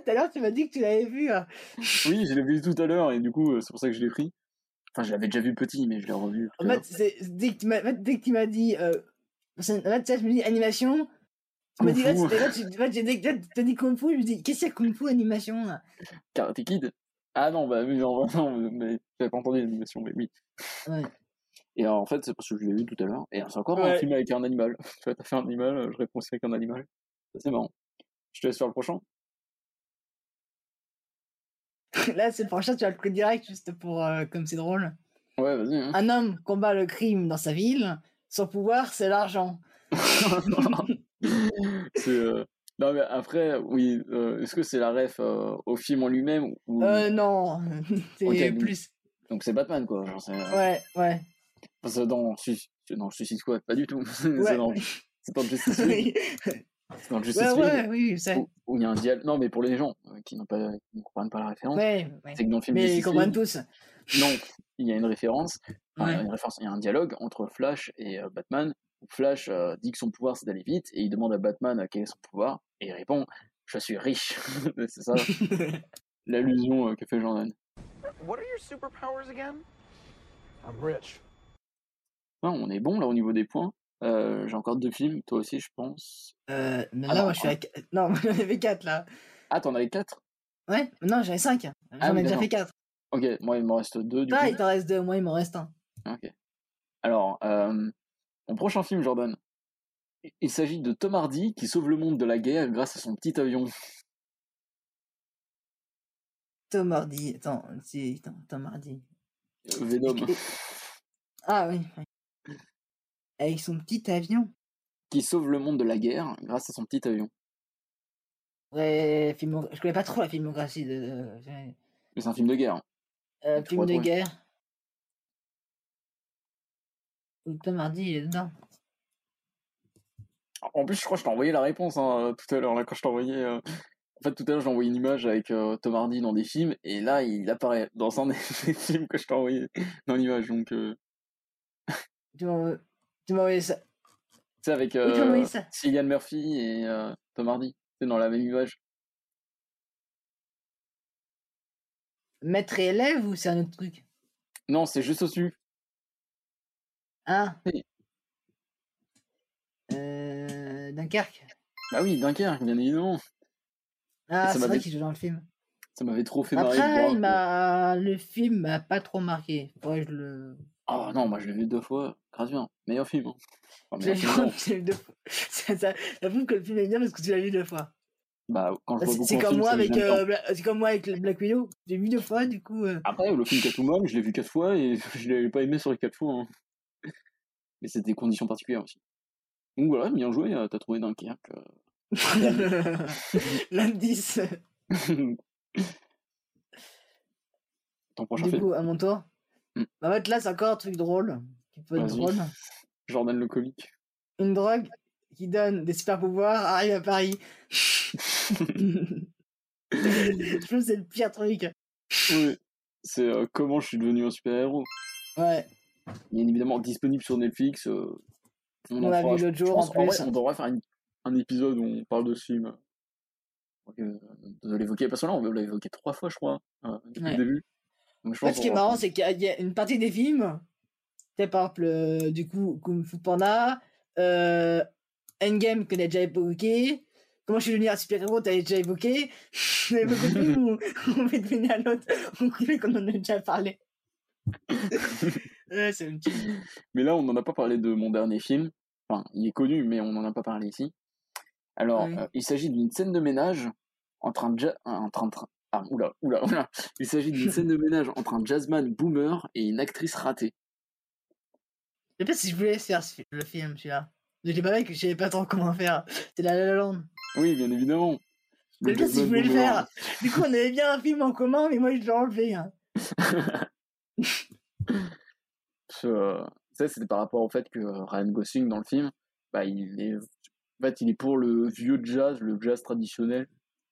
S2: à l'heure, tu m'as dit que tu l'avais vu. hein. <laughs>
S1: Oui, je l'ai vu tout à l'heure et du coup, euh, c'est pour ça que je l'ai pris. Enfin, je l'avais déjà vu petit, mais je l'ai revu.
S2: En fait, dès que tu m'as dit. Euh, en fait, sais, je me dis animation. Tu m'as dit, là, j'ai t'as dit Kung Fu, je me dis, qu'est-ce que c'est Kung Fu animation là?
S1: Karate Kid? Ah non, bah oui, non, <laughs> non, mais j'avais pas entendu l'animation, mais oui.
S2: Ouais.
S1: Et alors, en fait, c'est parce que je l'ai vu tout à l'heure. Et c'est encore un film avec un animal. <laughs> tu vois, t'as fait un animal, je réponds aussi avec un animal. C'est marrant. Je te laisse faire le prochain. <laughs>
S2: Là, c'est le prochain, tu vas le prix direct, juste pour. euh, comme c'est drôle.
S1: Ouais, vas-y. hein.
S2: Un homme combat le crime dans sa ville. Son pouvoir, c'est l'argent. <laughs>
S1: euh, Non, mais après, oui, euh, est-ce que c'est la ref euh, au film en lui-même ou...
S2: Euh, non. <laughs> c'est
S1: Ok, donc-
S2: plus.
S1: Donc c'est Batman, quoi. Genre,
S2: Ouais, ouais.
S1: Parce que dans, dans Suicide Squad, pas du tout. <laughs> c'est
S2: Ouais.
S1: dans, c'est dans Justice League. C'est dans Justice
S2: Ouais,
S1: League
S2: ouais, oui,
S1: où- où il y a un dialogue. Non, mais pour les gens qui n'ont pas, qui ne comprennent pas la référence, c'est que dans le film
S2: Mais ils comprennent
S1: League,
S2: tous.
S1: non, il y a une référence. enfin, il y a une référence, il y a un dialogue entre Flash et Batman. Où Flash euh, dit que son pouvoir c'est d'aller vite et il demande à Batman euh, quel est son pouvoir et il répond Je suis riche. <laughs> c'est ça <laughs> l'allusion euh, que fait Jordan.
S4: What are your superpowers again? I'm rich.
S1: Ouais, on est bon là au niveau des points. Euh, J'ai encore deux films, toi aussi je pense.
S2: Euh,
S1: Ah non,
S2: moi, je suis à... qu- Non, <laughs> moi, j'en avais 4 là.
S1: Ah, t'en avais quatre?
S2: Ouais, non, j'en ai 5. J'en
S1: Ah
S2: ai déjà fait 4.
S1: Ok, moi il m'en reste deux du
S2: Toi,
S1: coup.
S2: il t'en reste 2, moi, il m'en reste un.
S1: Ok. Alors, euh, mon prochain film, Jordan. Il- s'agit de Tom Hardy qui sauve le monde de la guerre grâce à son petit avion.
S2: Tom Hardy. Attends, c'est. Attends, Tom Hardy.
S1: Euh, Venom.
S2: Ah oui. oui. Avec son petit avion.
S1: Qui sauve le monde de la guerre grâce à son petit avion.
S2: Ouais, je connais pas trop la filmographie de. de-
S1: Mais c'est un film de guerre.
S2: Euh,
S1: Tu
S2: film de guerre. Où Tom Hardy il est dedans.
S1: En plus, je crois que je t'ai envoyé la réponse hein, tout à l'heure, là, quand je t'ai envoyé. euh, En fait, tout à l'heure, j'ai envoyé une image avec euh, Tom Hardy dans des films, et là, il apparaît dans un <laughs> des films que je t'ai envoyé dans l'image. Donc, euh,
S2: Tu m'as envoyé ça.
S1: tu sais, avec euh. Cillian Murphy et euh, Tom Hardy. C'est dans la même image.
S2: Maître et élève ou c'est un autre truc?
S1: Non, c'est juste au-dessus.
S2: Hein
S1: Oui.
S2: Euh, Dunkerque.
S1: Bah oui, Dunkerque, bien évidemment.
S2: Ah, c'est vrai qu'il joue dans le film.
S1: Ça m'avait trop fait marrer.
S2: Après, il m'a... le film m'a pas trop marqué. Faudrait que je le.
S1: Oh non, moi je l'ai vu deux fois. Grâce bien. Meilleur film. hein. Enfin, meilleur
S2: vu,
S1: film, <laughs> non.
S2: je l'ai vu deux fois. <laughs> Ça, ça, ça prouve que le film est bien parce que tu l'as vu deux fois.
S1: Bah, quand je vois
S2: C'est
S1: beaucoup
S2: c'est
S1: en
S2: comme moi avec euh, c'est comme moi avec le Black Widow. J'ai vu deux fois du coup. euh,
S1: Après, le film Catwoman, je l'ai vu quatre fois et <laughs> je l'avais pas aimé sur les quatre fois. hein. Mais c'était des conditions particulières aussi. Donc voilà, bien joué, euh, t'as trouvé Dunkerque. euh. <laughs>
S2: L'indice. <laughs>
S1: Ton prochain
S2: Du coup, à mon tour.
S1: Mm.
S2: Bah, en fait, là, c'est encore un truc drôle. Qui peut être drôle. <laughs>
S1: Jordan le comique.
S2: Une drogue qui donne des super pouvoirs arrive à Paris. Je trouve c'est le pire truc.
S1: Oui, c'est euh, comment je suis devenu un super-héros.
S2: Ouais.
S1: Bien évidemment disponible sur Netflix. euh,
S2: On
S1: en fera-
S2: vu l'autre jour, en
S1: vrai,
S2: plus.
S1: on devrait faire une- un épisode où on parle de ce film. Euh, de l'évoquer, parce que là, on l'a évoqué trois fois, je crois, euh, depuis
S2: Ouais.
S1: le début. Donc, je
S2: ce qui est marrant, c'est qu'il y a- a une partie des films. Par exemple, du coup, Kung Fu Panda, euh, Endgame que t'as déjà évoqué. Comment je suis devenu un super-héros, t'avais déjà évoqué. <laughs> Il y a beaucoup de films où <laughs> on fait deviner à l'autre, on croit qu'on en a déjà parlé. <laughs> ouais, c'est une petite. <laughs>
S1: Mais là, on n'en a pas parlé de mon dernier film. Enfin, il est connu, mais on n'en a pas parlé ici. Alors,
S2: Oui.
S1: euh, il s'agit d'une scène de ménage entre un ja- entre un tra- ah, oula, oula, oula. Il s'agit d'une scène de ménage entre un jazzman boomer et une actrice ratée.
S2: Je sais pas si je voulais faire le film, celui-là. J'étais pas mec, je savais pas trop comment faire. C'est La La La Land.
S1: Oui, bien évidemment.
S2: Je sais pas si je voulais le faire. Du coup, on avait bien un film en commun, mais moi, je l'ai enlevé. hein. <laughs>
S1: Ça, c'était par rapport au fait que euh, Ryan Gosling, dans le film, bah, il est En fait, il est pour le vieux jazz, le jazz traditionnel.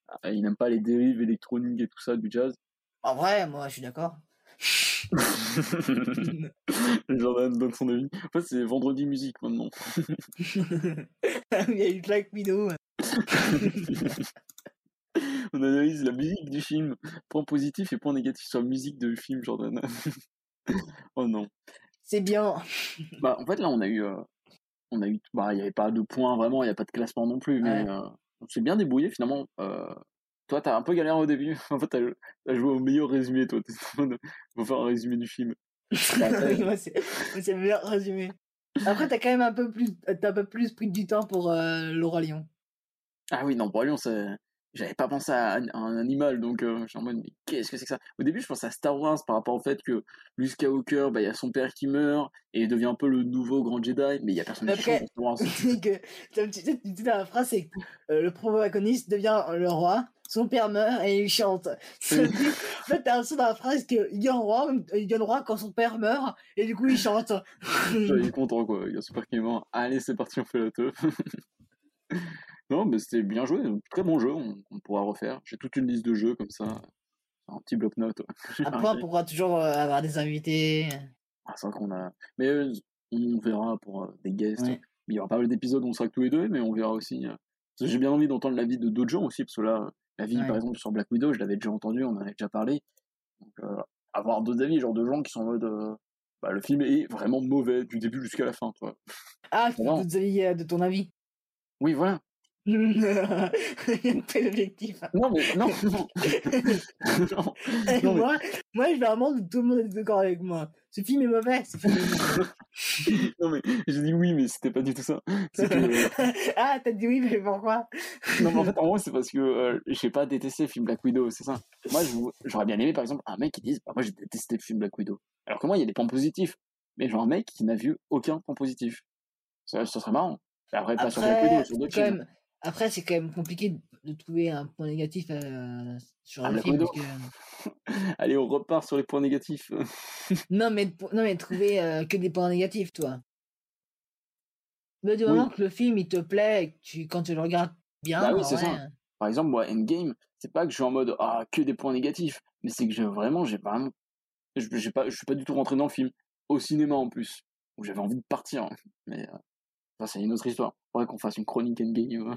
S1: Ah, Il n'aime pas les dérives électroniques et tout ça du jazz.
S2: En vrai, moi, je suis d'accord. <laughs>
S1: Jordan donne son avis. En fait, c'est vendredi musique maintenant. <laughs>
S2: Il y a eu Black Widow. <laughs>
S1: On analyse la musique du film. Point positif et point négatif sur la musique du film, Jordan. oh non.
S2: C'est bien.
S1: Bah, en fait, là, on a eu. euh, on a eu. Bah, il n'y avait pas de points vraiment, il n'y a pas de classement non plus, mais
S2: Ouais.
S1: euh, on s'est bien débrouillé finalement. Euh, toi, t'as un peu galéré au début. <laughs> En fait, t'as as joué au meilleur résumé, toi. Va <laughs> faire un résumé du film. <laughs>
S2: moi, c'est c'est bien résumé. Après, t'as quand même un peu plus, t'as un peu plus pris du temps pour euh, le Roi Lion.
S1: Ah oui, non, pour Lyon, c'est. J'avais pas pensé à un, à un animal, donc euh, je suis en mode, mais qu'est-ce que c'est que ça? Au début, je pensais à Star Wars par rapport au fait que Luke Skywalker, bah, il y a son père qui meurt et il devient un peu le nouveau grand Jedi, mais il y a personne qui Star Wars. <laughs>
S2: Que, tu tu- tu- tu dis dans la phrase, c'est que euh, le protagoniste devient le roi, son père meurt et il chante. <laughs>
S1: Oui.
S2: en fait, t'as un son dans la phrase qu'il devient roi, il devient roi quand son père meurt et du coup il chante. <laughs>
S1: J'étais content, quoi. Il y a son père qui est mort. Allez, c'est parti, on fait la teuf. Non, mais c'était bien joué. Très bon jeu, on, on pourra refaire. J'ai toute une liste de jeux comme ça. Un petit bloc-notes.
S2: Après, <laughs> on pourra toujours euh, avoir des invités.
S1: Ah, c'est vrai qu'on a. Mais euh, on verra pour euh, des guests.
S2: Ouais.
S1: Il y aura pas mal d'épisodes où on sera que tous les deux, mais on verra aussi. euh, J'ai bien envie d'entendre l'avis de d'autres gens aussi, parce que là, la vie,
S2: Ouais.
S1: par exemple, sur Black Widow, je l'avais déjà entendu, on en avait déjà parlé. Donc, avoir d'autres avis, genre de gens qui sont en mode. bah, le film est vraiment mauvais du début jusqu'à la fin, toi.
S2: Ah,
S1: Non.
S2: peux te de ton avis.
S1: Oui, voilà. <laughs>
S2: C'est l'objectif.
S1: Non, mais non, <laughs> non. Non, non, mais-
S2: moi, moi, je vais vraiment que tout le monde est d'accord avec moi. Ce film est mauvais. Ce film est mauvais. <laughs>
S1: non, mais j'ai dit oui, mais c'était pas du tout ça. Que.
S2: ah, t'as dit oui, mais pourquoi?
S1: Non, mais en fait, en gros, c'est parce que euh, j'ai pas détesté le film Black Widow, c'est ça. Moi, j'aurais bien aimé, par exemple, un mec qui dise bah, Moi, j'ai détesté le film Black Widow. Alors que moi, il y a des points positifs. Mais genre, un mec qui n'a vu aucun point positif. Ça, ça serait marrant. Après, pas sur Black
S2: Après,
S1: Widow, sur d'autres films.
S2: Après, c'est quand même compliqué de trouver un point négatif euh, sur
S1: Ah,
S2: le film. Parce que- <laughs>
S1: Allez, on repart sur les points négatifs. <laughs>
S2: Non, mais, non, mais trouver euh, que des points négatifs, toi. Mais du
S1: Oui.
S2: moment que le film il te plaît et que tu, quand tu le regardes bien,
S1: Bah oui, c'est ça.
S2: vrai,
S1: Par exemple, moi, Endgame, c'est pas que je suis en mode Ah, que des points négatifs. Mais c'est que j'ai vraiment, j'ai vraiment. Je j'ai pas, je suis pas du tout rentré dans le film. Au cinéma en plus. Où j'avais envie de partir. Mais. euh, ça, c'est une autre histoire. Faudrait qu'on fasse une chronique Endgame.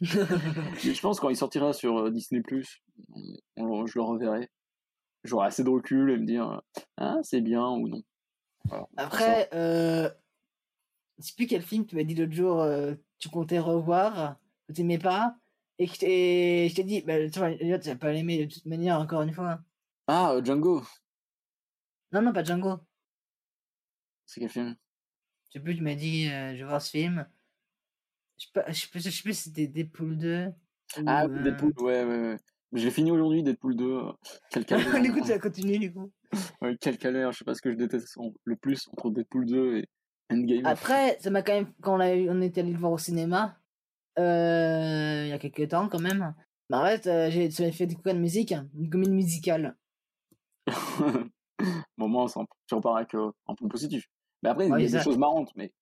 S1: <laughs> Mais je pense quand il sortira sur euh, Disney, on- je le reverrai. J'aurai assez de recul et me dire Ah, c'est bien ou non. Voilà.
S2: Après, euh, je sais plus quel film tu m'as dit l'autre jour, euh, tu comptais revoir, que tu n'aimais pas, et que je t'ai- dit, bah, tu vas pas l'aimer de toute manière, encore une fois.
S1: Ah, euh, Django.
S2: Non, non, pas Django.
S1: C'est quel film?
S2: Sais plus, tu m'as dit, euh, je vais voir ce film. Je sais pas, je sais plus, je sais plus si c'était Deadpool 2.
S1: Ah,
S2: ou,
S1: oui,
S2: euh,
S1: Deadpool, ouais, ouais, ouais. J'ai fini aujourd'hui Deadpool 2. euh, Quel <laughs> calvaire.
S2: du coup, tu continuer, du coup.
S1: Ouais, quel calvaire, je sais pas ce que je déteste le plus entre Deadpool 2 et Endgame.
S2: Après, ça m'a quand même, quand on, a on était allé le voir au cinéma, euh, il y a quelques temps quand même, bah, en fait, j'ai- ça m'a fait découvrir une musique, une comédie musicale. <laughs>
S1: bon, moi, tu repars avec euh, un point positif. Mais après, il
S2: Ouais,
S1: y a des
S2: ça.
S1: choses marrantes, mais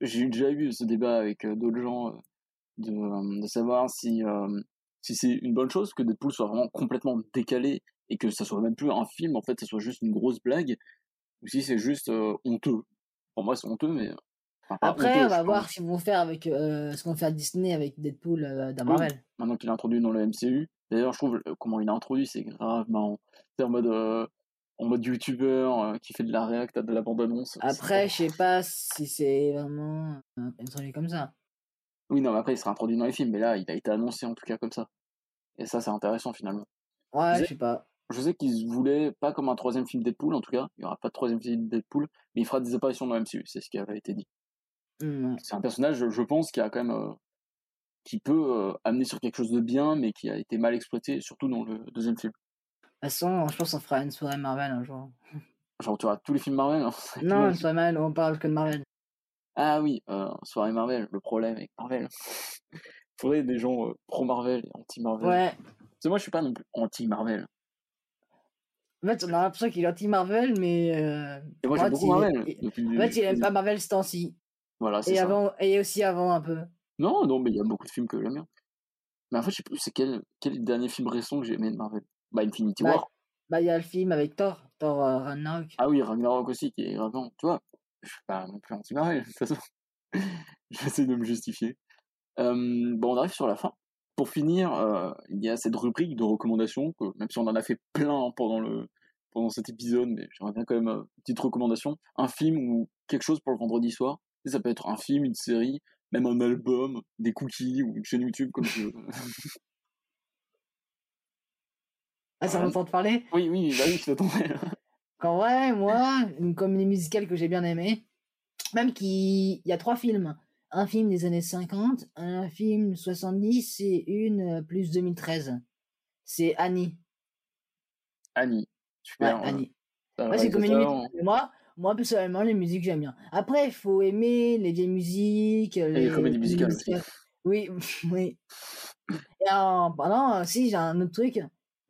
S1: j'ai déjà eu ce débat avec d'autres gens de, de savoir si, euh, si c'est une bonne chose que Deadpool soit vraiment complètement décalé et que ça soit même plus un film, en fait, ça soit juste une grosse blague, ou si c'est juste euh, honteux. Pour moi, c'est honteux, mais. enfin,
S2: Après,
S1: honteux,
S2: on va voir ce qu'ils vont faire avec euh, ce qu'on va faire Disney avec Deadpool. Marvel.
S1: maintenant qu'il est introduit dans le MCU. D'ailleurs, je trouve comment il a introduit, c'est grave marrant. C'est en mode, en mode youtubeur euh, qui fait de la react à de la bande-annonce.
S2: Après, je sais pas si c'est vraiment euh, introduit comme ça.
S1: Oui, non, mais après, il sera introduit dans les films, mais là, il a été annoncé en tout cas comme ça. Et ça, c'est intéressant finalement.
S2: Ouais,
S1: sais-
S2: je sais pas.
S1: Je sais qu'ils voulaient pas comme un troisième film Deadpool, en tout cas. Il y aura pas de troisième film Deadpool, mais il fera des apparitions dans le MCU, c'est ce qui avait été dit.
S2: Ouais.
S1: C'est un personnage, je- je pense, qui a quand même. euh, qui peut euh, amener sur quelque chose de bien, mais qui a été mal exploité, surtout dans le deuxième film.
S2: De toute façon, je pense qu'on fera une soirée Marvel un jour.
S1: Genre, tu auras tous les films Marvel. hein, <laughs>
S2: Non, une soirée Marvel, on parle que de Marvel.
S1: Ah oui, euh, soirée Marvel, le problème avec Marvel. <laughs> Faudrait des gens euh, pro-Marvel et anti-Marvel.
S2: Ouais.
S1: Parce que moi, je suis pas non plus anti-Marvel.
S2: En fait, on a l'impression qu'il est anti-Marvel, mais. euh,
S1: Et moi, j'aime beaucoup
S2: il-
S1: Marvel.
S2: il-
S1: depuis
S2: En fait, il aime pas Marvel ce temps-ci.
S1: Voilà, c'est
S2: Et,
S1: ça.
S2: avant, et aussi avant un peu.
S1: Non, non, mais il y a beaucoup de films que j'aime bien. Mais en fait, je sais plus c'est quel, quel dernier film récent que j'ai aimé de Marvel. Bah, Infinity
S2: Bah,
S1: War.
S2: bah, il y a le film avec Thor, Thor euh, Ragnarok.
S1: Ah oui, Ragnarok aussi, qui est vraiment, tu vois, je suis pas non plus anti-Marvel, de toute façon. <laughs> J'essaie de me justifier. Euh, bon, on arrive sur la fin. Pour finir, euh, il y a cette rubrique de recommandations, que, même si on en a fait plein pendant, le, pendant cet épisode, mais j'aimerais bien quand même euh, une petite recommandation. Un film ou quelque chose pour le vendredi soir. Et ça peut être un film, une série, même un album, des cookies ou une chaîne YouTube, comme tu veux. <laughs>
S2: Ah, ça m'entend te parler?
S1: Oui, oui, bah oui, je t'attendais.
S2: Qu'en vrai, moi, une comédie musicale que j'ai bien aimée, même qui. Il y a trois films. Un film des années 50, un film 70 et une euh, plus 2013. C'est Annie.
S1: Annie. Super. euh,
S2: Annie. c'est comédie musicale. Moi, moi, personnellement, les musiques, j'aime bien. Après, il faut aimer les vieilles musiques. Les,
S1: comédies musicales aussi.
S2: Oui, <laughs> oui. Et en parlant, euh, si, j'ai un autre truc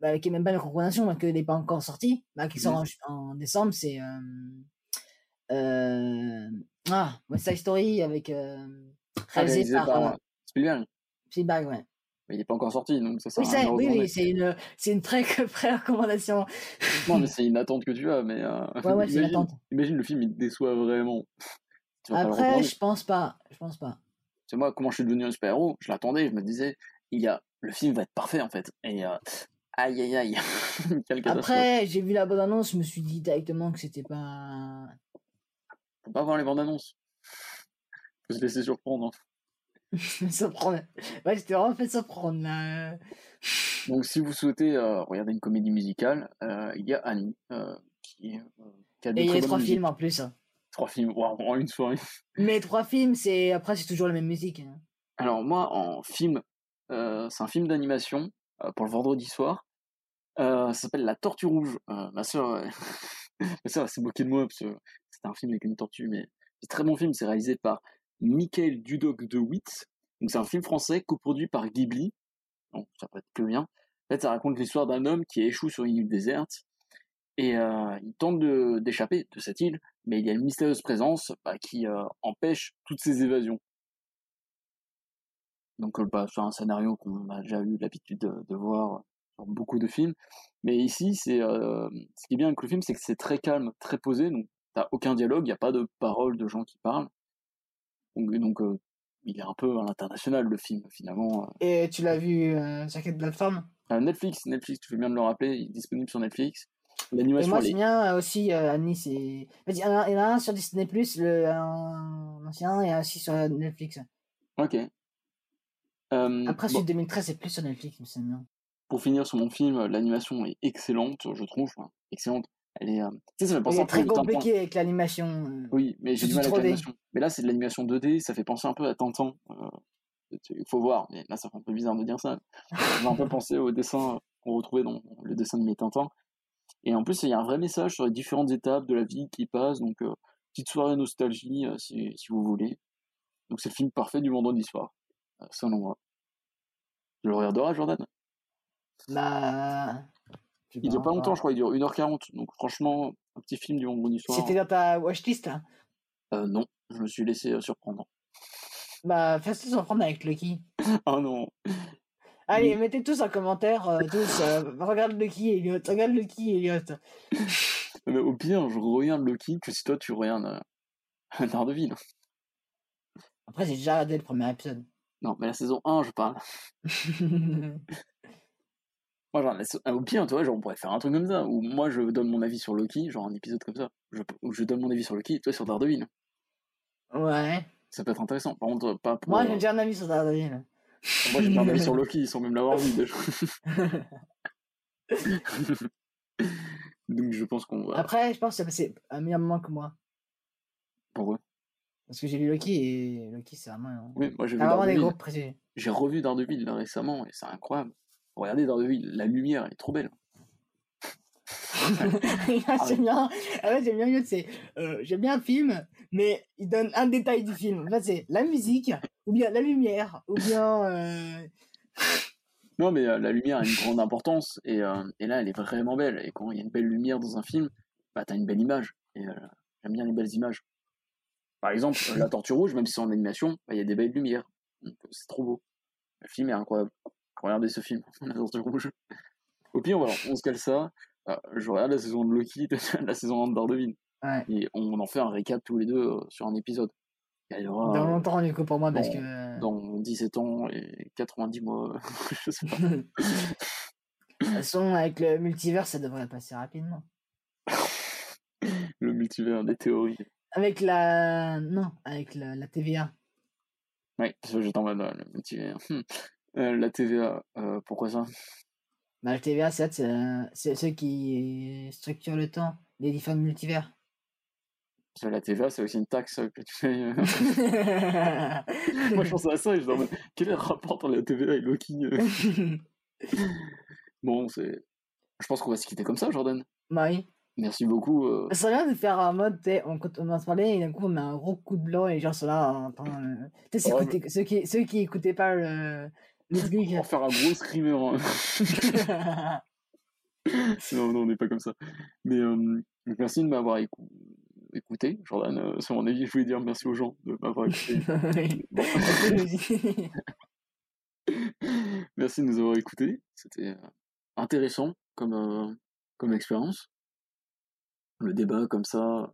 S2: bah, qui est même pas une recommandation, mais qui n'est pas encore sorti, bah, qui sort en, en décembre, c'est. Euh, euh, ah, West Side Story avec. Euh,
S1: Ah,
S2: réalisé, par,
S1: par
S2: euh,
S1: Spielberg.
S2: Spielberg, ouais.
S1: Mais il est pas encore sorti, donc ça sert
S2: Oui,
S1: à
S2: oui, c'est une, c'est une très, <laughs> très recommandation.
S1: Non, mais c'est une attente que tu as, mais. euh,
S2: Ouais, ouais, c'est une
S1: imagine,
S2: attente.
S1: imagine le film, il te déçoit vraiment.
S2: Après, je pense pas. Je pense pas.
S1: C'est moi, comment je suis devenu un super-héros, je l'attendais, je me disais, il y a... le film va être parfait en fait. Et euh, aïe aïe aïe. <laughs>
S2: Après, j'ai vu la bonne annonce, je me suis dit directement que c'était pas.
S1: Faut pas voir les bandes annonces. Faut se laisser surprendre. hein. <laughs>
S2: surprendre. Ouais, j'étais vraiment fait surprendre là.
S1: Donc si vous souhaitez euh, regarder une comédie musicale, euh, il y a Annie, euh, qui, qui a de
S2: Et il y a trois
S1: musiques.
S2: films en plus.
S1: Trois films, waouh, en une soirée.
S2: Mais trois films, c'est après c'est toujours la même musique. hein.
S1: Alors moi, en film, c'est un film d'animation pour le vendredi soir. Euh, ça s'appelle La Tortue Rouge. Euh, ma soeur, <laughs> ma s'est moquée de moi parce que c'était un film avec une tortue, mais c'est très bon film. C'est réalisé par Michael Dudok de Witt. Donc c'est un film français coproduit par Ghibli. Donc ça peut être que bien. En fait, ça raconte l'histoire d'un homme qui échoue sur une île déserte et euh, il tente de- d'échapper de cette île, mais il y a une mystérieuse présence bah, qui euh, empêche toutes ses évasions. Donc euh, bah, c'est un scénario qu'on a déjà eu l'habitude de, de voir dans beaucoup de films. Mais ici, c'est euh, ce qui est bien avec le film, c'est que c'est très calme, très posé. Donc t'as aucun dialogue, il n'y a pas de paroles de gens qui parlent. Donc, donc euh, il est un peu à l'international le film finalement.
S2: Et tu l'as vu euh, sur quelle plateforme
S1: Netflix, Netflix, tu fais bien de le rappeler, il est disponible sur Netflix.
S2: Et
S1: L'animation,
S2: moi,
S1: est-
S2: bien aussi euh, Annie, c'est. En fait, Il y, en a il y en a un sur Disney, le un ancien, et un aussi sur Netflix.
S1: Ok. Euh,
S2: Après,
S1: bon,
S2: celui de 2013, c'est plus sur Netflix, mais c'est bien.
S1: pour finir sur mon film, l'animation est excellente, je trouve. Enfin, excellente. Elle est. euh, Tu sais, ça fait
S2: Il
S1: penser un
S2: est
S1: peu
S2: très
S1: Tintin.
S2: compliqué avec l'animation. euh.
S1: Oui, mais j'ai du mal avec
S2: 3D.
S1: l'animation. Mais là, c'est de l'animation 2D, ça fait penser un peu à Tintin. Euh, Il faut voir, mais là, ça fait un peu bizarre de dire ça. Ça m'a un peu <laughs> pensé au dessin qu'on retrouvait dans le dessin de mes Tintin. Et en plus, il y a un vrai message sur les différentes étapes de la vie qui passent. Donc, euh, petite soirée nostalgie, euh, si, si vous voulez. Donc, c'est le film parfait du vendredi soir, euh, selon moi. Je le regarderai, Jordan?
S2: Bah.
S1: Il dure pas longtemps, je crois, il dure 1h40. Donc, franchement, un petit film du vendredi soir.
S2: C'était dans ta watchlist là
S1: Euh, non, je me suis laissé euh, surprendre.
S2: Bah, faites-le s'en prendre avec Lucky.
S1: Ah <laughs> non.
S2: Allez,
S1: Oui.
S2: mettez tous en commentaire, euh, tous, euh, regarde Lucky Elliot, regarde Lucky Elliot. <laughs>
S1: Mais au pire, je regarde Loki que si toi tu regardes euh, <laughs> Daredevil.
S2: Après, j'ai déjà regardé le premier épisode.
S1: Non, mais la saison 1, je parle. <laughs> Moi, genre, la au pire, tu vois, genre, on pourrait faire un truc comme ça, où moi je donne mon avis sur Loki, genre un épisode comme ça, je, où je donne mon avis sur Loki, et toi sur Daredevil.
S2: ouais.
S1: Ça peut être intéressant. Par contre, pas pour.
S2: Moi, j'ai déjà un avis sur Daredevil.
S1: moi, j'ai pas un avis sur <laughs> Loki, sans même l'avoir vu déjà. <laughs> Donc je pense qu'on va.
S2: Après, je pense que ça passé un meilleur moment que moi.
S1: Pour eux.
S2: Parce que j'ai lu Loki et Loki, c'est vraiment.
S1: Oui, moi j'ai vu
S2: vraiment des groupes.
S1: J'ai revu Daredevil là, récemment, et c'est incroyable. Regardez Daredevil, la lumière, elle est trop belle. <laughs>
S2: j'aime bien. En fait, j'aime bien mieux, c'est. euh, j'aime bien un film, mais il donne un détail du film. En fait, c'est la musique, ou bien la lumière, ou bien. euh,
S1: Non, mais euh, la lumière a une grande importance et, euh, et là, elle est vraiment belle. Et quand il y a une belle lumière dans un film, bah, t'as une belle image. Et j'aime bien les belles images. Par exemple, euh, La Tortue Rouge, même si c'est en animation, bah, il y a des belles lumières. Donc, C'est trop beau. Le film est incroyable. Regardez ce film, <laughs> La Tortue Rouge. Au pire, voilà, on se cale ça. Euh, je regarde la saison de Loki, <laughs> la saison de Daredevil.
S2: Ouais.
S1: Et on en fait un récap tous les deux euh, sur un épisode. Il y aura
S2: Dans
S1: euh,
S2: longtemps, du coup, pour moi, parce
S1: dans-
S2: que. euh,
S1: dans 17 ans et 90 mois, <laughs> je sais pas.
S2: De toute façon, avec le multivers, ça devrait passer rapidement.
S1: Le multivers des théories.
S2: Avec la. Non, avec la, la TVA.
S1: Que j'étais en mode euh, le multivers. Hmm. Euh, la TVA, euh, pourquoi ça?
S2: Bah, la TVA, c'est euh, ceux qui structurent le temps des différents multivers.
S1: La TVA, c'est aussi une taxe que tu euh. <laughs> Moi, je pensais à ça et je me demande quel est le rapport entre la TVA et Loki euh? <laughs> Bon, c'est. Je pense qu'on va se quitter comme ça, Jordan.
S2: bah oui.
S1: Merci beaucoup. euh,
S2: Ça bien de faire un mode, on, on va se parler et d'un coup on met un gros coup de blanc et les gens sont là en train. euh,
S1: Ouais,
S2: ceux, qui, ceux qui écoutaient pas le, le <laughs> truc.
S1: On va faire un gros screamer. hein. <laughs> non, non, on n'est pas comme ça. Mais euh, merci de m'avoir écou- écouté, Jordan. Euh, sur mon avis, je voulais dire merci aux gens de m'avoir écouté. <laughs> Merci de nous avoir écoutés. C'était euh, intéressant comme, comme expérience. Le débat, comme ça,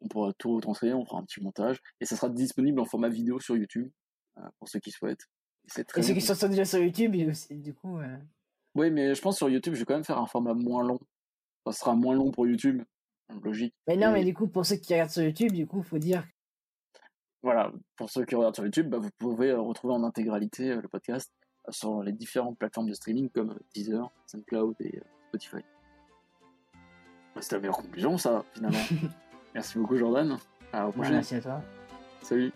S1: on pourra tout retranscrire, on fera un petit montage. Et ça sera disponible en format vidéo sur YouTube, euh, pour ceux qui souhaitent. Et C'est très
S2: Et ceux qui sont déjà sur YouTube, aussi, du coup. euh,
S1: Oui, mais je pense sur YouTube, je vais quand même faire un format moins long. Ça sera moins long pour YouTube, logique.
S2: Mais non,
S1: Et
S2: mais du coup, pour ceux qui regardent sur YouTube, du coup, faut dire.
S1: Voilà, pour ceux qui regardent sur YouTube, bah, vous pouvez euh, retrouver en intégralité euh, le podcast sur les différentes plateformes de streaming comme Deezer, SoundCloud et Spotify. Bah, C'était la meilleure conclusion, ça, finalement. <laughs> Merci beaucoup, Jordan. À la prochaine.
S2: merci à toi.
S1: Salut.